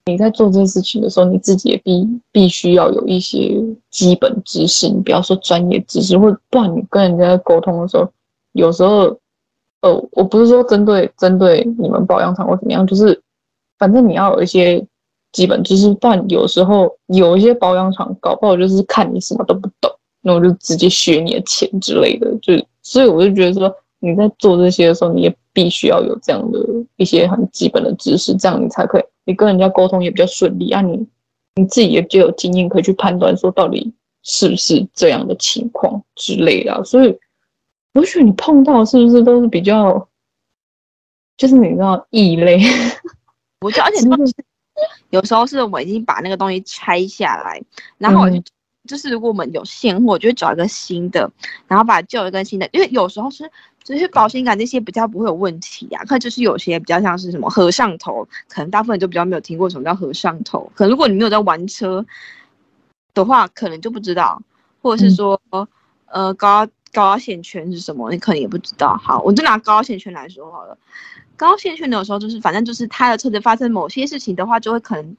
Speaker 4: 你在做这件事情的时候，你自己也必必须要有一些基本知识，你不要说专业知识，或不然你跟人家沟通的时候，有时候，呃，我不是说针对针对你们保养厂或怎么样，就是反正你要有一些基本知识，不然有时候有一些保养厂搞不好就是看你什么都不懂，那我就直接削你的钱之类的，就所以我就觉得说你在做这些的时候，你也必须要有这样的一些很基本的知识，这样你才可以。你跟人家沟通也比较顺利啊，你你自己也就有经验可以去判断说到底是不是这样的情况之类的，所以我觉得你碰到是不是都是比较，就是你知道异类，
Speaker 3: 我觉得而且 (laughs) 有时候是我已经把那个东西拆下来，然后我就、嗯、就是如果我们有现货，就会找一个新的，然后把旧的跟新的，因为有时候是。就是保险杆那些比较不会有问题呀、啊，可能就是有些比较像是什么和尚头，可能大部分人就比较没有听过什么叫和尚头。可能如果你没有在玩车的话，可能就不知道，或者是说，嗯、呃，高高压线圈是什么，你可能也不知道。好，我就拿高压线圈来说好了。高压线圈有时候就是，反正就是他的车子发生某些事情的话，就会可能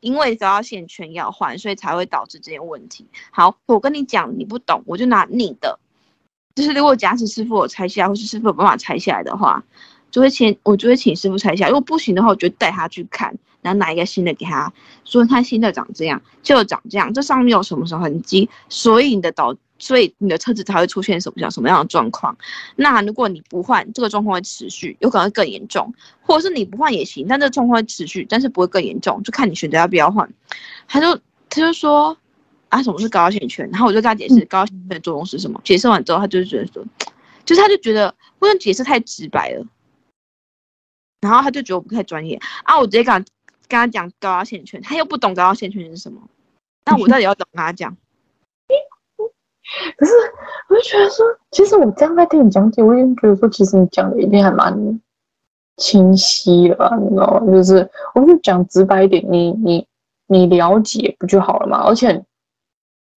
Speaker 3: 因为都要线圈要换，所以才会导致这些问题。好，我跟你讲，你不懂，我就拿你的。就是如果假使师傅我拆下来，或是师傅有办法拆下来的话，就会请我就会请师傅拆下来。如果不行的话，我就带他去看，然后拿一个新的给他，说他新的长这样，旧长这样，这上面有什么什么痕迹，所以你的导，所以你的车子才会出现什么样什么样的状况。那如果你不换，这个状况会持续，有可能会更严重；或者是你不换也行，但这个状况会持续，但是不会更严重，就看你选择要不要换。他就他就说。啊，什么是高压线圈？然后我就跟他解释高压线圈的作用是什么。解释完之后，他就觉得说，(tsk) 就是他就觉得不能解释太直白了，然后他就觉得我不太专业啊。我直接跟他跟他讲高压线圈，他又不懂高压线圈是什么，那我到底要怎么跟他讲？(laughs)
Speaker 4: 可是我就觉得说，其实我这样在听你讲解，我已经觉得说，其实你讲的一定还蛮清晰了吧？你知道吗？就是我就讲直白一点，你你你了解不就好了嘛？而且。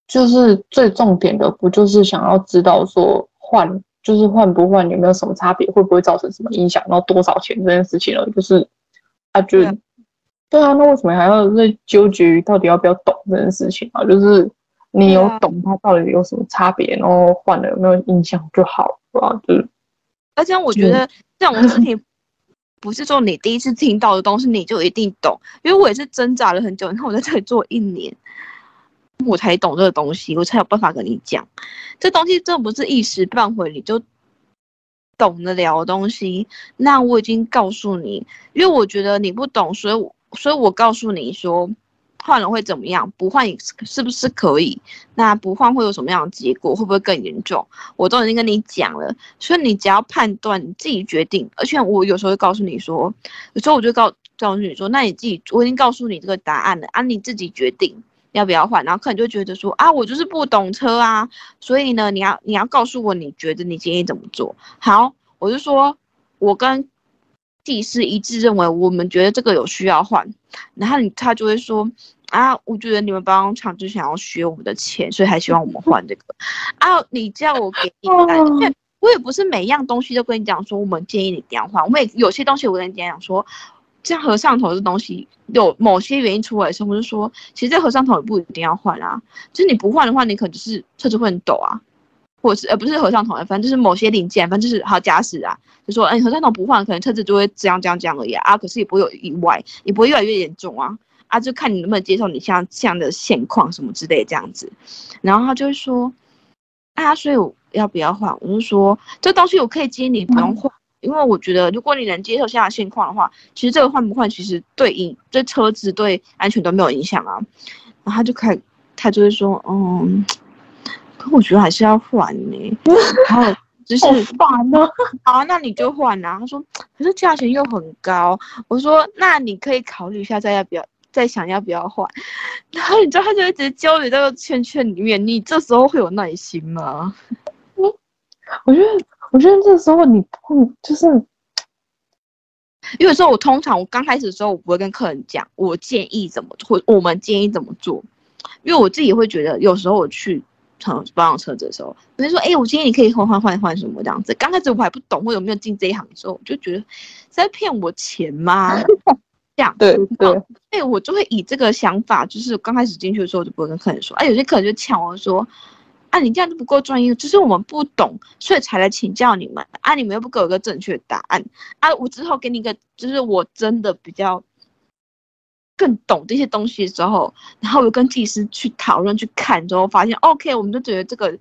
Speaker 4: 就是最重点的，不就是想要知道说换，就是换不换有没有什么差别，会不会造成什么影响，然后多少钱这件事情了？就是啊，就对啊，对啊，那为什么还要在纠结于到底要不要懂这件事情啊？就是你有懂它到底有什么差别，然后换了有没有影响就好，是吧？就是，
Speaker 3: 而且我觉得这种事情不是说你第一次听到的东西你就一定懂，因为我也是挣扎了很久，你看我在这里做一年。我才懂这个东西，我才有办法跟你讲。这东西真的不是一时半会你就懂得了的东西。那我已经告诉你，因为我觉得你不懂，所以所以我告诉你说，换了会怎么样？不换是不是可以？那不换会有什么样的结果？会不会更严重？我都已经跟你讲了，所以你只要判断，你自己决定。而且我有时候会告诉你说，有时候我就告告诉你说，那你自己，我已经告诉你这个答案了，啊，你自己决定。要不要换？然后客人就觉得说啊，我就是不懂车啊，所以呢，你要你要告诉我，你觉得你建议怎么做？好，我就说，我跟技师一致认为，我们觉得这个有需要换。然后你他就会说啊，我觉得你们保养厂就想要削我们的钱，所以还希望我们换这个。啊，你叫我给你，因为我也不是每样东西都跟你讲说，我们建议你这样换。我们也有些东西我跟你讲讲说。这样和尚头这东西有某些原因出来的时候，我就说，其实这和尚头也不一定要换啊。就是你不换的话，你可能就是车子会很抖啊，或是呃不是和尚头，反正就是某些零件，反正就是好假使啊，就说哎和尚头不换，可能车子就会这样这样这样而已啊，可是也不会有意外，也不会越来越严重啊。啊，就看你能不能接受你像这样的现况什么之类这样子。然后他就会说，啊，所以我要不要换？我就说这东西我可以接你不用换，因为我觉得如果你能接受现在现况的话，其实这个换不换其实对影对车子对安全都没有影响啊。然后他就开他就会说，嗯，可我觉得还是要换呢。然后。就是
Speaker 4: 烦呢，(laughs)
Speaker 3: 好啊，那你就换啊。他说，可是价钱又很高。我说，那你可以考虑一下，再要不要，再想要不要换。然后你知道，他就一直揪你这个圈圈里面，你这时候会有耐心吗？(laughs)
Speaker 4: 我觉得，我觉得这时候你碰就是，
Speaker 3: 因为说，我通常我刚开始的时候，我不会跟客人讲我建议怎么做，我们建议怎么做，因为我自己会觉得，有时候我去。保养车子的时候，比如说，哎、欸，我今天你可以换换换换什么这样子。刚开始我还不懂，我有没有进这一行的时候，我就觉得是在骗我钱吗？这样
Speaker 4: 对对，
Speaker 3: 哎，我就会以这个想法，就是刚开始进去的时候，我就不会跟客人说。哎，有些客人就抢我说，啊，你这样子不够专业，只是我们不懂，所以才来请教你们。啊，你们又不给我一个正确答案。啊，我之后给你一个，就是我真的比较。更懂这些东西之后，然后我跟技师去讨论、去看之后，发现 OK，我们就觉得这个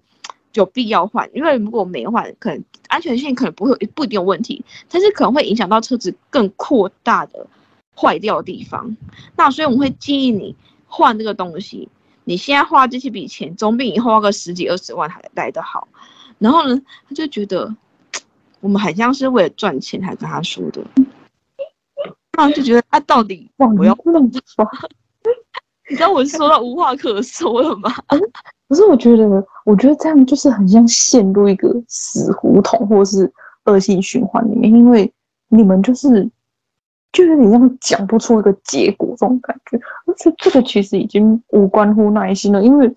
Speaker 3: 有必要换，因为如果没换，可能安全性可能不会不一定有问题，但是可能会影响到车子更扩大的坏掉的地方。那所以我们会建议你换这个东西，你现在花这些笔钱，总比以后花个十几二十万还来得好。然后呢，他就觉得我们好像是为了赚钱才跟他说的。然后就觉得他到底我要弄什么？你知道我是说到无话可说了吗？(laughs)
Speaker 4: 可是我觉得，我觉得这样就是很像陷入一个死胡同，或是恶性循环里面，因为你们就是就有点像讲不出一个结果这种感觉。而且这个其实已经无关乎耐心了，因为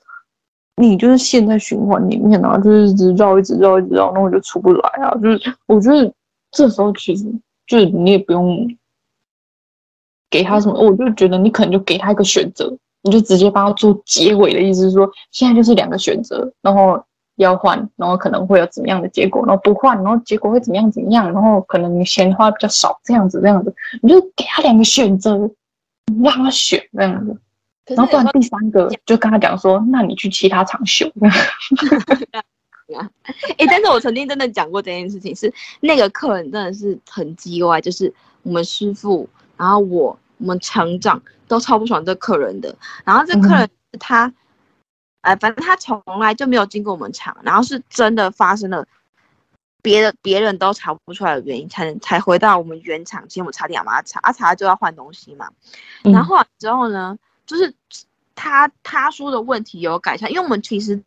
Speaker 4: 你就是陷在循环里面啊，就是一直绕，一直绕，一直绕，然后就出不来啊。就是我觉得这时候其实就是你也不用。给他什么，我就觉得你可能就给他一个选择，你就直接帮他做结尾的意思，是说现在就是两个选择，然后要换，然后可能会有怎么样的结果，然后不换，然后结果会怎么样怎么样，然后可能你钱花比较少，这样子这样子，你就给他两个选择，让他选这样子，然后不然第三个就跟他讲说，那你去其他厂修。(laughs)
Speaker 3: 哎，但是我曾经真的讲过这件事情，是那个客人真的是很叽歪，就是我们师傅，然后我。我们厂长都超不爽这客人的，然后这客人他，哎、嗯，反正他从来就没有经过我们厂，然后是真的发生了别的别人都查不出来的原因，才才回到我们原厂，今天我们差点要把他查，啊查了就要换东西嘛，然后之后呢，就是他他说的问题有改善，因为我们其实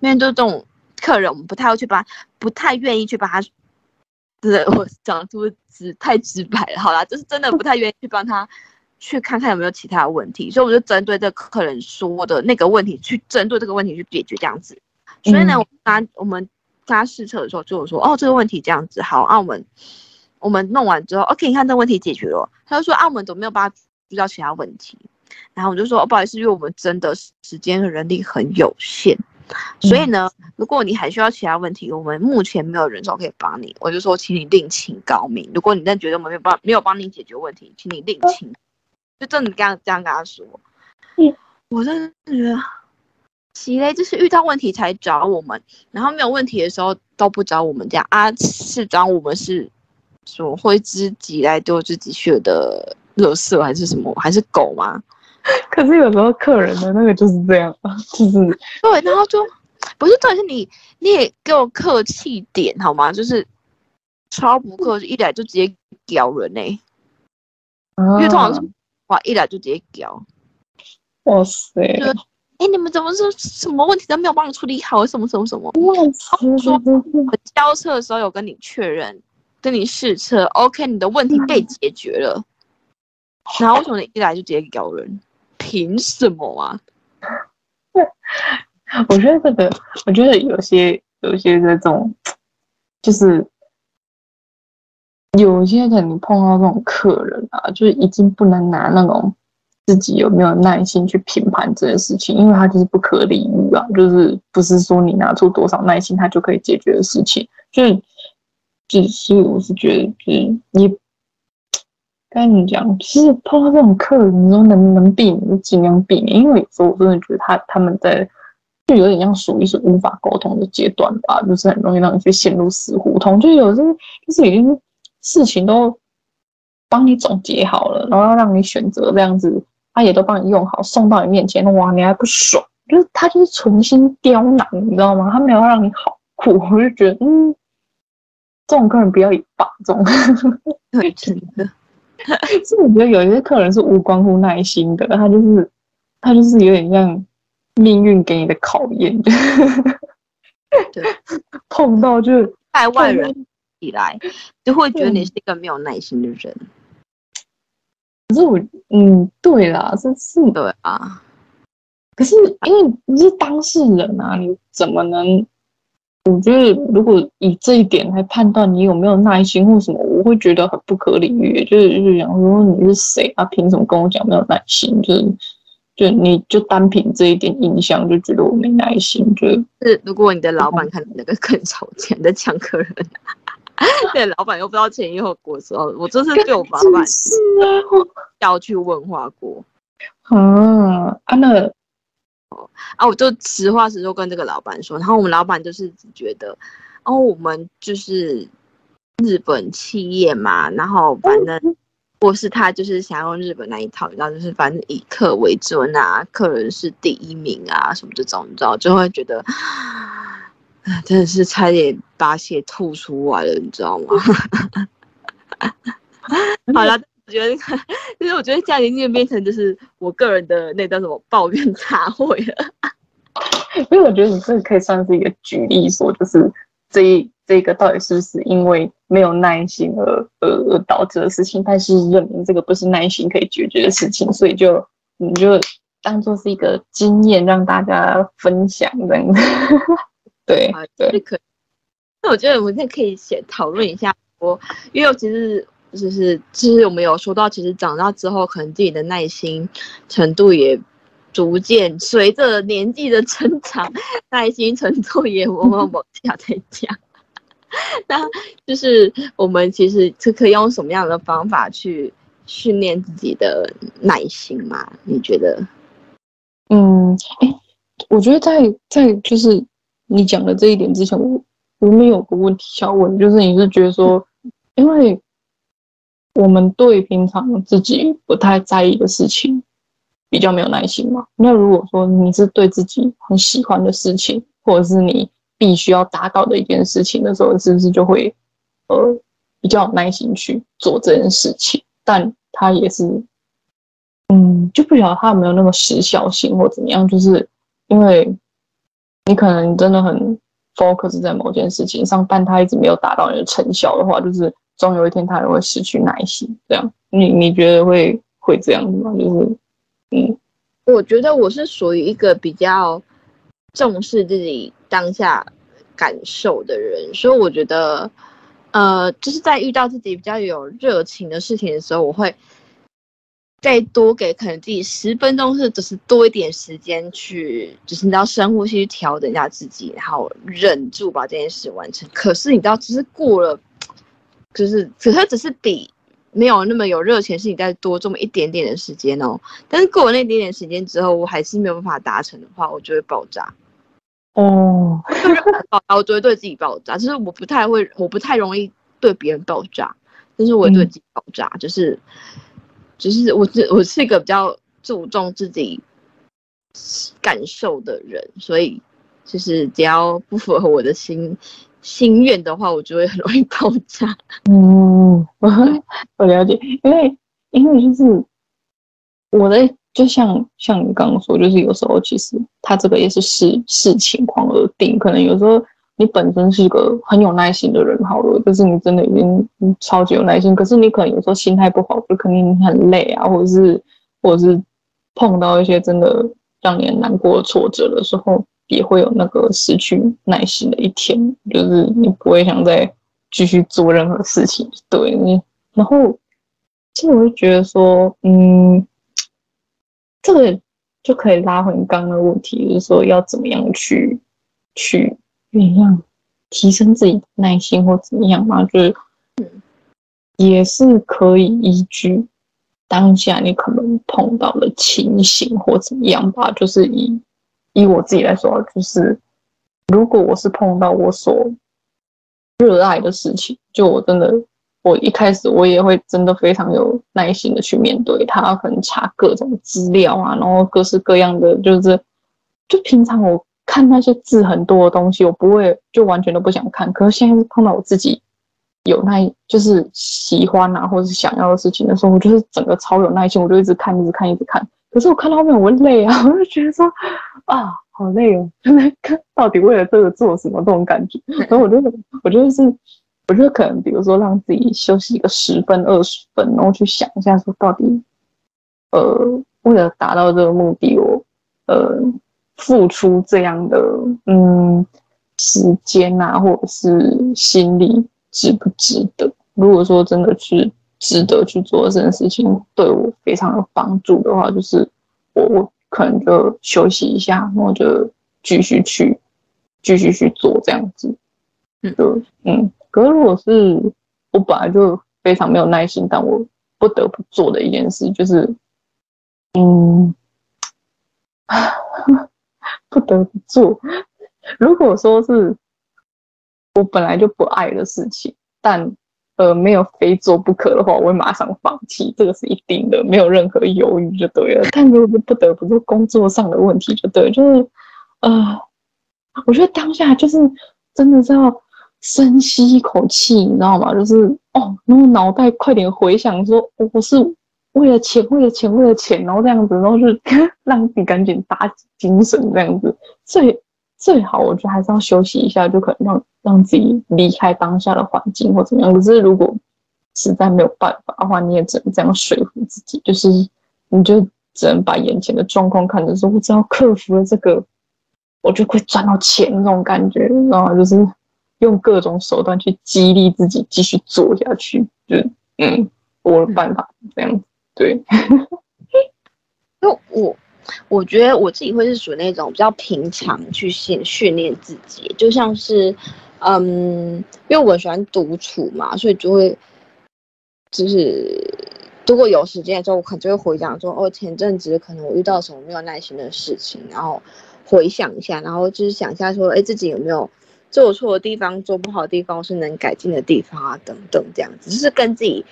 Speaker 3: 面对这种客人，我们不太会去帮，不太愿意去帮他。对，我讲出直太直白了，好啦，就是真的不太愿意去帮他去看看有没有其他的问题，所以我就针对这客人说的那个问题去针对这个问题去解决这样子。所以呢，我刚我们跟他试车的时候就说，哦，这个问题这样子好，啊，我们我们弄完之后，OK，你看这个问题解决了，他就说，啊，我们怎么没有办法遇到其他问题？然后我就说，哦，不好意思，因为我们真的时间和人力很有限。所以呢，如果你还需要其他问题，我们目前没有人手可以帮你。我就说，请你另请高明。如果你真的觉得我们没有帮没有帮你解决问题，请你另请。就真的这样这样跟他说。嗯，我真的觉得，奇嘞，就是遇到问题才找我们，然后没有问题的时候都不找我们这样啊？是找我们是什么会自己来丢自己血的垃圾，还是什么？还是狗吗？(laughs)
Speaker 4: 可是有时候客人的那个就是这样，(laughs) 就是
Speaker 3: 对，然后就不是，重点是你你也给我客气点好吗？就是超不客气，一来就直接屌人呢、欸，因为通常是哇一来就直接屌，
Speaker 4: 哇塞！
Speaker 3: 哎、欸，你们怎么是什么问题都没有帮你处理好？什么什么什么？
Speaker 4: 哇塞！
Speaker 3: 说我交车的时候有跟你确认，跟你试车，OK，你的问题被解决了，然后为什么你一来就直接屌人？凭什么啊？
Speaker 4: 我觉得这个，我觉得有些有些这种，就是有些可能碰到这种客人啊，就是已经不能拿那种自己有没有耐心去评判这件事情，因为他就是不可理喻啊，就是不是说你拿出多少耐心，他就可以解决的事情。就是，就是我是觉得，就是你。跟你讲，其实碰到这种客人，你说能不能避免就尽量避免，因为有时候我真的觉得他他们在就有点像属于是无法沟通的阶段吧，就是很容易让你去陷入死胡同。就有时候就是已经事情都帮你总结好了，然后要让你选择这样子，他也都帮你用好，送到你面前，哇，你还不爽？就是他就是存心刁难，你知道吗？他没有让你好过，我就觉得嗯，这种客人不要也罢，这种
Speaker 3: 对，真的。(laughs)
Speaker 4: 所以我觉得有一些客人是无关乎耐心的，他就是他就是有点像命运给你的考验，
Speaker 3: 对，(laughs)
Speaker 4: 碰到就 (laughs)
Speaker 3: 在外人以来就会觉得你是一个没有耐心的人。
Speaker 4: 可是我嗯，对啦，是是的啊。可是因为你是当事人啊，你怎么能？我觉得，如果以这一点来判断你有没有耐心或什么，我会觉得很不可理喻。就是就是想说你是谁啊？凭什么跟我讲没有耐心？就是就你就单凭这一点印象就觉得我没耐心？就是
Speaker 3: 如果你的老板看你那个更超前的抢客人，(laughs) 对老板又不知道前因后果的时候，我这是对我老板 (laughs) 是啊，要去问话过。
Speaker 4: 啊啊那。
Speaker 3: 啊，我就实话实说跟这个老板说，然后我们老板就是只觉得，哦，我们就是日本企业嘛，然后反正或是他就是想用日本那一套，你知道，就是反正以客为尊啊，客人是第一名啊，什么这种，你知道，就会觉得，真的是差点把血吐出来了，你知道吗？(laughs) 好了。我觉得，其 (laughs) 实我觉得家庭店变成就是我个人的那叫什么抱怨茶会了。(laughs)
Speaker 4: 因为我觉得你这个可以算是一个举例，说就是这一这个到底是不是因为没有耐心而而而导致的事情，但是认明这个不是耐心可以解决的事情，所以就你就当做是一个经验让大家分享这样子。(laughs) 对对，
Speaker 3: 可以。那我觉得我们现在可以先讨论一下，我因为我其实。就是，其实我们有说到，其实长大之后，可能自己的耐心程度也逐渐随着年纪的增长，(laughs) 耐心程度也往往往下在降。(laughs) 那就是我们其实是可以用什么样的方法去训练自己的耐心吗？你觉得？
Speaker 4: 嗯，哎，我觉得在在就是你讲的这一点之前，我我们有个问题想问，就是你是觉得说，因为。我们对平常自己不太在意的事情比较没有耐心嘛？那如果说你是对自己很喜欢的事情，或者是你必须要达到的一件事情的时候，是不是就会呃比较有耐心去做这件事情？但它也是，嗯，就不晓得它有没有那么时效性或怎么样？就是因为你可能真的很 focus 在某件事情上，但它一直没有达到你的成效的话，就是。总有一天，他也会失去耐心。这样，你你觉得会会这样子吗？就是，嗯，
Speaker 3: 我觉得我是属于一个比较重视自己当下感受的人，所以我觉得，呃，就是在遇到自己比较有热情的事情的时候，我会再多给可能自己十分钟，是只是多一点时间去，就是你要深呼吸去调整一下自己，然后忍住把这件事完成。可是你知道，只是过了。就是，可是只是比没有那么有热情，是你再多这么一点点的时间哦。但是过了那一点点时间之后，我还是没有办法达成的话，我就会爆炸。
Speaker 4: 哦，(laughs)
Speaker 3: 爆炸，我就会对自己爆炸。就是我不太会，我不太容易对别人爆炸，但是我会对自己爆炸。嗯、就是，就是我是我是一个比较注重自己感受的人，所以就是只要不符合我的心。心愿的话，我就会很容易爆炸。
Speaker 4: 嗯，我 (laughs) 我了解，因为因为就是我的，就像像你刚刚说，就是有时候其实他这个也是视视情况而定。可能有时候你本身是一个很有耐心的人，好了，就是你真的已经超级有耐心，可是你可能有时候心态不好，就肯定很累啊，或者是或者是碰到一些真的让你很难过的挫折的时候。也会有那个失去耐心的一天，就是你不会想再继续做任何事情，对。然后，其实我就觉得说，嗯，这个就可以拉回你刚刚的问题，就是说要怎么样去去怎样提升自己的耐心或怎么样嘛？就是，也是可以依据当下你可能碰到的情形或怎么样吧。就是以以我自己来说，就是如果我是碰到我所热爱的事情，就我真的。我一开始我也会真的非常有耐心的去面对他，可能查各种资料啊，然后各式各样的，就是就平常我看那些字很多的东西，我不会就完全都不想看。可是现在碰到我自己有耐，就是喜欢啊，或者是想要的事情的时候，我就是整个超有耐心，我就一直看，一直看，一直看。可是我看到后面我会累啊，(laughs) 我就觉得说啊，好累哦，真的看到底为了这个做什么这种感觉。然后我就我就是。我觉得可能，比如说让自己休息一个十分、二十分，然后去想一下，说到底，呃，为了达到这个目的，我呃付出这样的嗯时间啊，或者是心力值不值得？如果说真的去值得去做这件事情，对我非常有帮助的话，就是我我可能就休息一下，然后就继续去继续去做这样子，嗯，就嗯。可是，如果是我本来就非常没有耐心，但我不得不做的一件事，就是，嗯，(laughs) 不得不做。(laughs) 如果说是我本来就不爱的事情，但呃没有非做不可的话，我会马上放弃，这个是一定的，没有任何犹豫就对了。但如果是不得不做工作上的问题，就对，就是呃，我觉得当下就是真的是要。深吸一口气，你知道吗？就是哦，然后脑袋快点回想说，说我是为了钱，为了钱，为了钱，然后这样子，然后就 (laughs) 让你赶紧打精神，这样子最最好。我觉得还是要休息一下，就可能让让自己离开当下的环境或怎么样。可是如果实在没有办法的话，你也只能这样说服自己，就是你就只能把眼前的状况看着说，我只要克服了这个，我就会赚到钱那种感觉，你知道吗？就是。用各种手段去激励自己继续做下去，就嗯，我的办法这样子，对。(laughs)
Speaker 3: 那我，我觉得我自己会是属于那种比较平常去训训练自己，就像是嗯，因为我喜欢独处嘛，所以就会就是如果有时间的时候，我可能就会回想说，哦，前阵子可能我遇到什么没有耐心的事情，然后回想一下，然后就是想一下说，哎，自己有没有。做错的地方，做不好的地方，是能改进的地方啊，等等，这样子，就是跟自己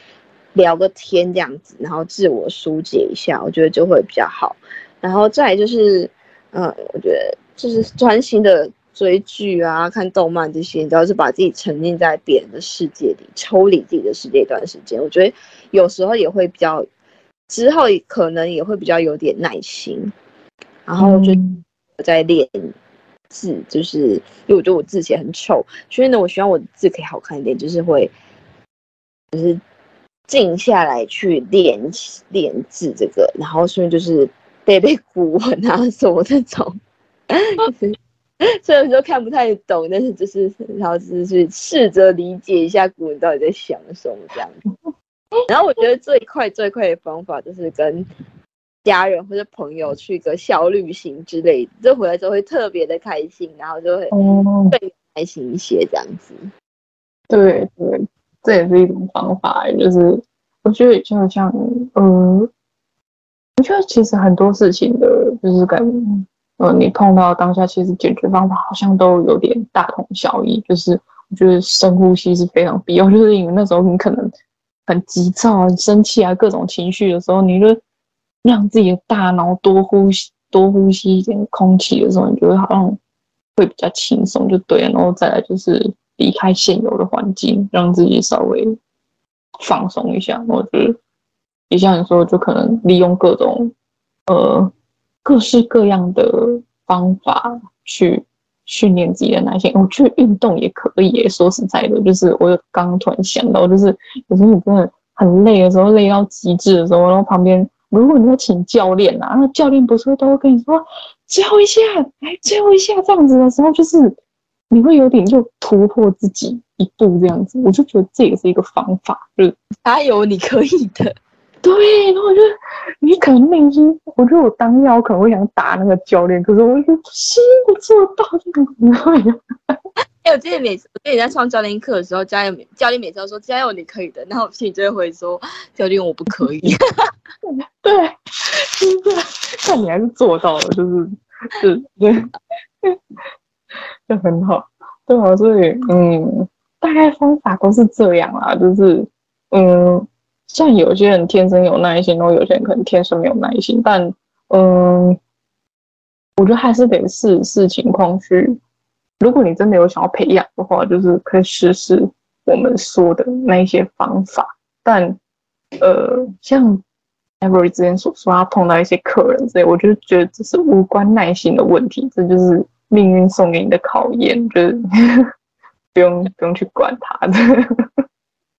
Speaker 3: 聊个天这样子，然后自我疏解一下，我觉得就会比较好。然后再就是，嗯，我觉得就是专心的追剧啊、看动漫这些，你知道，是把自己沉浸在别人的世界里，抽离自己的世界一段时间。我觉得有时候也会比较，之后可能也会比较有点耐心，然后就在练。字就是，因为我觉得我字写很丑，所以呢，我希望我的字可以好看一点，就是会，就是静下来去练练字这个，然后顺便就是背背古文啊什么这种，(laughs) 虽然说看不太懂，但是就是然后就是试着理解一下古文到底在想什么这样子。然后我觉得最快最快的方法就是跟。家人或者朋友去一个小旅行之类的，这回来之后会特别的开心，然后就会更开心一些这样子。
Speaker 4: 对对，这也是一种方法。就是我觉得就像，嗯，我觉得其实很多事情的，就是感觉，呃，你碰到当下，其实解决方法好像都有点大同小异。就是我觉得深呼吸是非常必要，就是因为那时候你可能很急躁啊、生气啊、各种情绪的时候，你就。让自己的大脑多呼吸，多呼吸一点空气的时候，你觉得好像会比较轻松，就对了。然后再来就是离开现有的环境，让自己稍微放松一下。我觉得也像你说，就可能利用各种呃各式各样的方法去训练自己的耐心。我觉得运动也可以。说实在的，就是我刚刚突然想到，就是有时候你真的很累的时候，累到极致的时候，然后旁边。如果你要请教练啊，那教练不是都会跟你说最后一下，来最后一下这样子的时候，就是你会有点就突破自己一步这样子。我就觉得这也是一个方法，就是
Speaker 3: 加油，你可以的。
Speaker 4: 对，然后我觉得你可能内心，我觉得我当下我可能会想打那个教练，可是我就心不做到这个，然后
Speaker 3: 哎、欸，我记得每次我跟你在上教练课的时候，教练教练每次都说加油，你可以的。然后我心里就会回说，教练我不可以。(laughs)
Speaker 4: 对，就是但你还是做到了，就是，是，对，就很好。对啊，所以嗯，大概方法都是这样啦，就是嗯，像有些人天生有耐心，然后有些人可能天生没有耐心，但嗯。我觉得还是得视视情况去。如果你真的有想要培养的话，就是可以试试我们说的那一些方法。但，呃，像 Every 之前所说，他碰到一些客人，所以我就觉得这是无关耐心的问题，这就是命运送给你的考验，就是 (laughs) 不用不用去管他的。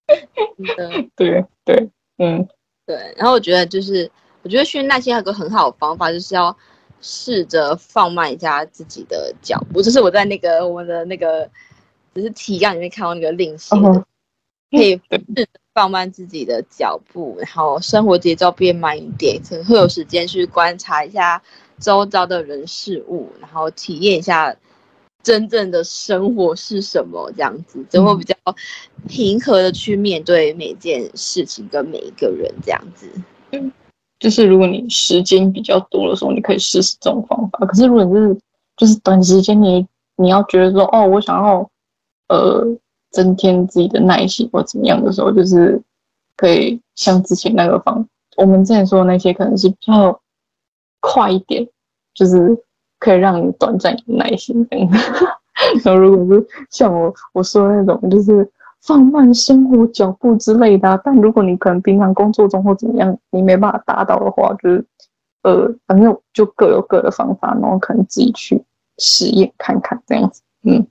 Speaker 3: 的 (laughs)
Speaker 4: 对对，嗯，
Speaker 3: 对。然后我觉得就是，我觉得训练耐心还有个很好的方法，就是要。试着放慢一下自己的脚步，就是我在那个我们的那个只是提纲里面看到那个练习的，可以试着放慢自己的脚步，然后生活节奏变慢一点，可能会有时间去观察一下周遭的人事物，然后体验一下真正的生活是什么，这样子就会比较平和的去面对每件事情跟每一个人，这样子。
Speaker 4: 嗯。就是如果你时间比较多的时候，你可以试试这种方法。可是如果你是就是短时间，你你要觉得说哦，我想要呃增添自己的耐心或怎么样的时候，就是可以像之前那个方，我们之前说的那些可能是比较快一点，就是可以让你短暂有耐心这样。(laughs) 然后如果是像我我说的那种，就是。放慢生活脚步之类的，啊，但如果你可能平常工作中或怎么样，你没办法达到的话，就是呃，反正就各有各的方法，然后可能自己去实验看看这样子。嗯，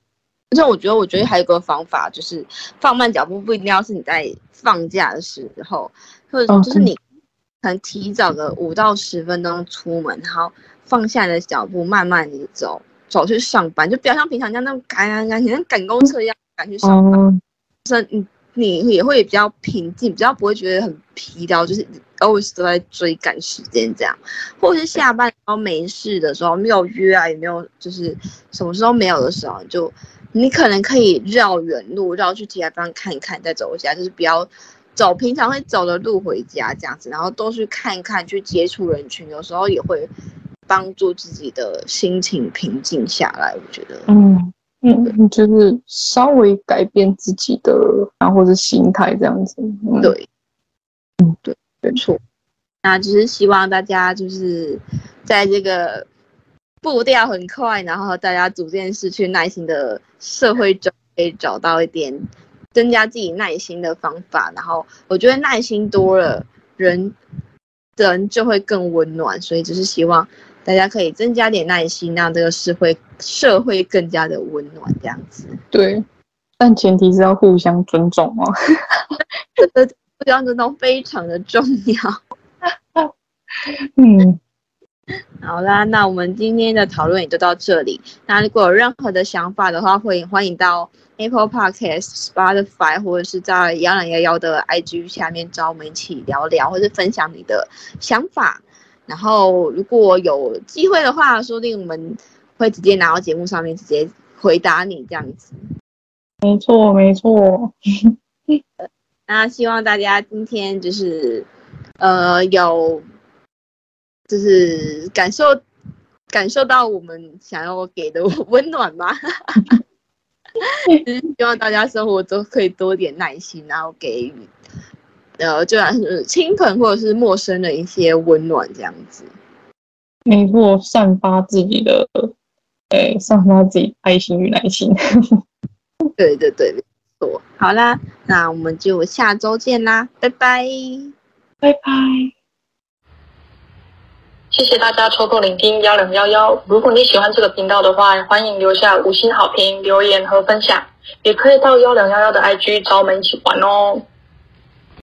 Speaker 3: 而且我觉得，我觉得还有一个方法，就是放慢脚步，不一定要是你在放假的时候，或者就是你可能提早个五到十分钟出门，然后放下你的脚步，慢慢的走，走去上班，就不要像平常这样那么赶赶赶，像赶公车一样赶去上班。嗯你你也会比较平静，比较不会觉得很疲劳，就是 always 都在追赶时间这样，或者是下班然后没事的时候，没有约啊，也没有就是什么时候没有的时候，就你可能可以绕远路，绕去其他地方看一看，再走一下，就是不要走平常会走的路回家这样子，然后多去看一看，去接触人群，有时候也会帮助自己的心情平静下来，我觉得，
Speaker 4: 嗯。嗯，就是稍微改变自己的，然后或者心态这样子。嗯、
Speaker 3: 对，嗯，对，没错。那只是希望大家就是在这个步调很快，然后大家逐渐失去耐心的社会中，可以找到一点增加自己耐心的方法。然后我觉得耐心多了，人人就会更温暖。所以就是希望。大家可以增加点耐心，让这个社会社会更加的温暖，这样子。
Speaker 4: 对，但前提是要互相尊重哦。(laughs)
Speaker 3: 这个互相尊重非常的重要。(laughs)
Speaker 4: 嗯，(laughs)
Speaker 3: 好啦，那我们今天的讨论也就到这里。那如果有任何的想法的话，会欢迎到 Apple Podcast、Spotify 或者是在幺两幺幺的 IG 下面找我们一起聊聊，或者分享你的想法。然后，如果有机会的话，说不定我们会直接拿到节目上面直接回答你这样子。
Speaker 4: 没错，没错。(laughs)
Speaker 3: 那希望大家今天就是，呃，有，就是感受感受到我们想要给的 (laughs) 温暖吧。(laughs) 就是希望大家生活都可以多点耐心，然后给予。呃，就算是亲朋或者是陌生的一些温暖，这样子。
Speaker 4: 没错，散发自己的，哎，散发自己爱心与耐心。(laughs)
Speaker 3: 对对对，没错。好啦，那我们就下周见啦，拜拜，
Speaker 4: 拜拜。
Speaker 1: 谢谢大家抽空聆听幺零幺幺。如果你喜欢这个频道的话，欢迎留下五星好评、留言和分享，也可以到幺零幺幺的 IG 找我们一起玩哦。